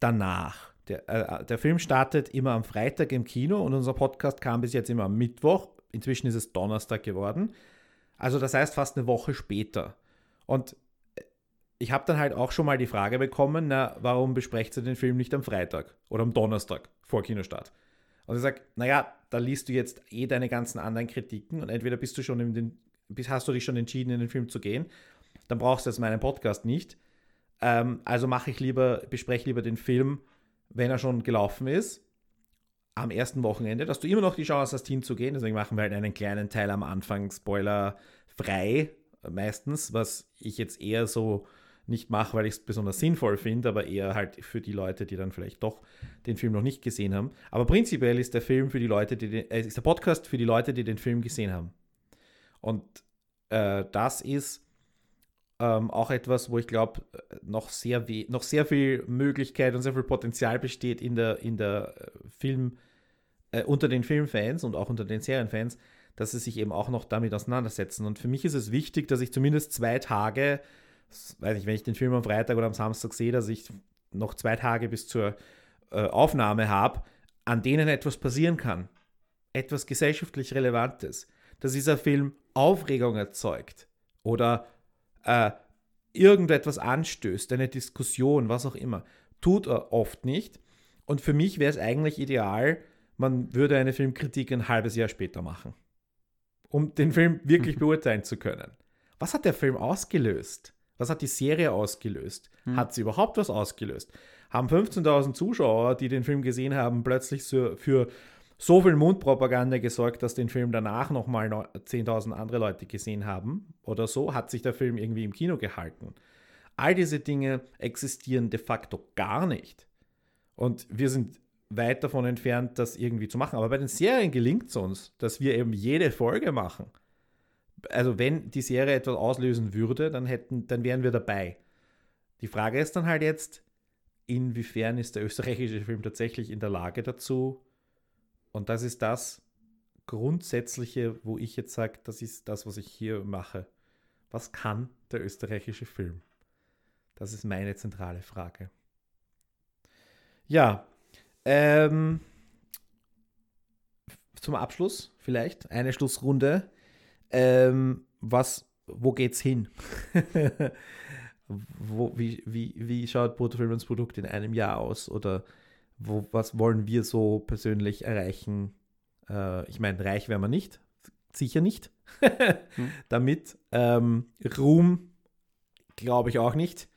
danach. Der, äh, der Film startet immer am Freitag im Kino und unser Podcast kam bis jetzt immer am Mittwoch inzwischen ist es Donnerstag geworden. Also das heißt fast eine Woche später. Und ich habe dann halt auch schon mal die Frage bekommen, na, warum besprecht ihr den Film nicht am Freitag oder am Donnerstag vor Kinostart? Und ich sage, naja, da liest du jetzt eh deine ganzen anderen Kritiken und entweder bist du schon in den, hast du dich schon entschieden, in den Film zu gehen, dann brauchst du jetzt meinen Podcast nicht. Ähm, also mache ich lieber, bespreche lieber den Film, wenn er schon gelaufen ist, am ersten Wochenende, dass du immer noch die Chance hast, hinzugehen. Deswegen machen wir halt einen kleinen Teil am Anfang, Spoiler frei meistens, was ich jetzt eher so nicht mache, weil ich es besonders sinnvoll finde, aber eher halt für die Leute, die dann vielleicht doch den Film noch nicht gesehen haben. Aber prinzipiell ist der Film für die Leute, die den, äh, ist der Podcast für die Leute, die den Film gesehen haben. Und äh, das ist ähm, auch etwas, wo ich glaube, noch sehr noch sehr viel Möglichkeit und sehr viel Potenzial besteht in der, in der äh, Film, äh, unter den Filmfans und auch unter den Serienfans, dass sie sich eben auch noch damit auseinandersetzen. Und für mich ist es wichtig, dass ich zumindest zwei Tage weiß nicht, wenn ich den Film am Freitag oder am Samstag sehe, dass ich noch zwei Tage bis zur äh, Aufnahme habe, an denen etwas passieren kann. Etwas gesellschaftlich Relevantes. Dass dieser Film Aufregung erzeugt oder äh, irgendetwas anstößt, eine Diskussion, was auch immer. Tut er oft nicht. Und für mich wäre es eigentlich ideal, man würde eine Filmkritik ein halbes Jahr später machen, um den Film wirklich beurteilen zu können. Was hat der Film ausgelöst? Was hat die Serie ausgelöst? Hm. Hat sie überhaupt was ausgelöst? Haben 15.000 Zuschauer, die den Film gesehen haben, plötzlich so, für so viel Mundpropaganda gesorgt, dass den Film danach nochmal 10.000 andere Leute gesehen haben oder so? Hat sich der Film irgendwie im Kino gehalten? All diese Dinge existieren de facto gar nicht. Und wir sind weit davon entfernt, das irgendwie zu machen. Aber bei den Serien gelingt es uns, dass wir eben jede Folge machen also wenn die Serie etwas auslösen würde, dann hätten, dann wären wir dabei. Die Frage ist dann halt jetzt, inwiefern ist der österreichische Film tatsächlich in der Lage dazu? Und das ist das Grundsätzliche, wo ich jetzt sage, das ist das, was ich hier mache. Was kann der österreichische Film? Das ist meine zentrale Frage. Ja, ähm, zum Abschluss vielleicht eine Schlussrunde. Ähm, was, wo geht's hin? wo, wie, wie, wie schaut Bruttofilmens Produkt in einem Jahr aus? Oder wo, was wollen wir so persönlich erreichen? Äh, ich meine, reich wären wir nicht, sicher nicht. hm. Damit ähm, Ruhm glaube ich auch nicht.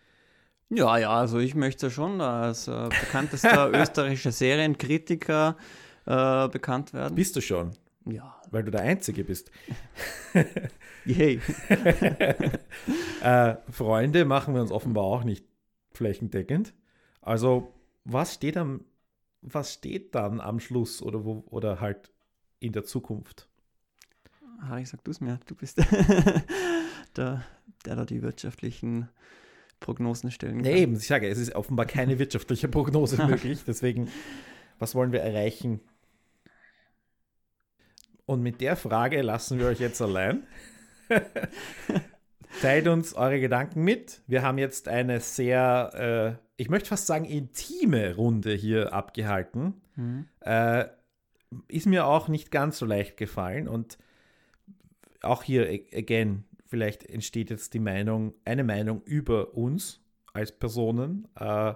Ja, ja, also ich möchte schon als äh, bekanntester österreichischer Serienkritiker äh, bekannt werden. Bist du schon? Ja. Weil du der Einzige bist. Yay. äh, Freunde machen wir uns offenbar auch nicht flächendeckend. Also, was steht am, was steht dann am Schluss oder wo, oder halt in der Zukunft? Harry, sag du es mir. Du bist der, der da die wirtschaftlichen Prognosen stellen kann. Nee, eben, ich sage, es ist offenbar keine wirtschaftliche Prognose möglich. Deswegen, was wollen wir erreichen? Und mit der Frage lassen wir euch jetzt allein. Teilt uns eure Gedanken mit. Wir haben jetzt eine sehr, äh, ich möchte fast sagen, intime Runde hier abgehalten. Mhm. Äh, ist mir auch nicht ganz so leicht gefallen. Und auch hier, again, vielleicht entsteht jetzt die Meinung, eine Meinung über uns als Personen. Äh,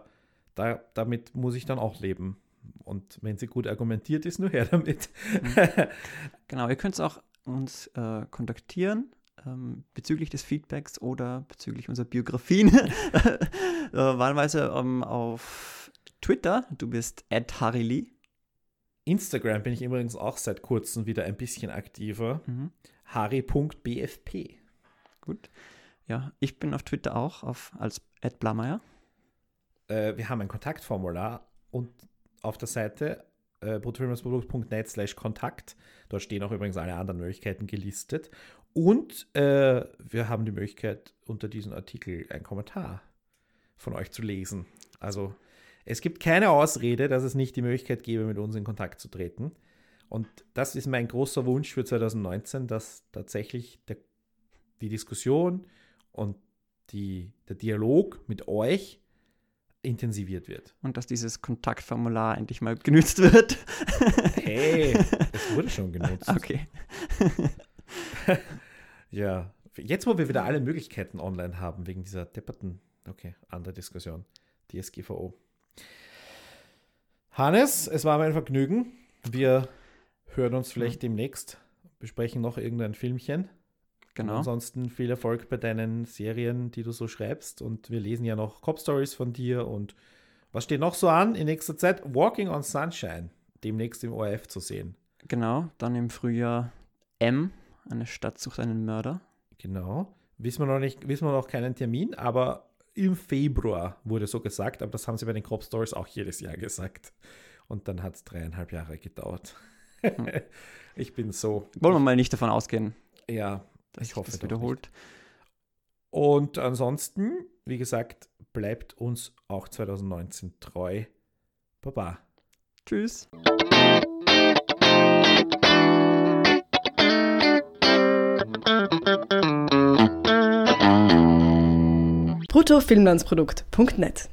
da, damit muss ich dann auch leben. Und wenn sie gut argumentiert ist, nur her damit. Mhm. genau, ihr könnt auch uns äh, kontaktieren ähm, bezüglich des Feedbacks oder bezüglich unserer Biografien. äh, wahlweise ähm, auf Twitter, du bist at Harili. Instagram bin ich übrigens auch seit kurzem wieder ein bisschen aktiver. Mhm. Harry.bfp. Gut. Ja, ich bin auf Twitter auch auf, als Blameyer. Äh, wir haben ein Kontaktformular und auf der Seite äh, bruttofilmsprodukt.net slash Kontakt. Dort stehen auch übrigens alle anderen Möglichkeiten gelistet. Und äh, wir haben die Möglichkeit, unter diesem Artikel einen Kommentar von euch zu lesen. Also es gibt keine Ausrede, dass es nicht die Möglichkeit gäbe, mit uns in Kontakt zu treten. Und das ist mein großer Wunsch für 2019, dass tatsächlich der, die Diskussion und die, der Dialog mit euch intensiviert wird. Und dass dieses Kontaktformular endlich mal genützt wird. Hey, es wurde schon genutzt. Okay. Ja, jetzt wo wir wieder alle Möglichkeiten online haben, wegen dieser depperten, okay, andere Diskussion, DSGVO. Hannes, es war mir ein Vergnügen. Wir hören uns vielleicht demnächst, besprechen noch irgendein Filmchen. Genau. Ansonsten viel Erfolg bei deinen Serien, die du so schreibst. Und wir lesen ja noch Cop Stories von dir. Und was steht noch so an in nächster Zeit? Walking on Sunshine, demnächst im ORF zu sehen. Genau. Dann im Frühjahr M. Eine Stadt sucht einen Mörder. Genau. Wissen wir noch nicht, wissen wir noch keinen Termin, aber im Februar wurde so gesagt, aber das haben sie bei den Crop Stories auch jedes Jahr gesagt. Und dann hat es dreieinhalb Jahre gedauert. ich bin so. Wollen wir mal nicht davon ausgehen, Ja, Ich hoffe das doch wiederholt. Und ansonsten, wie gesagt, bleibt uns auch 2019 treu. Baba. Tschüss. bruttofilmlandsprodukt.net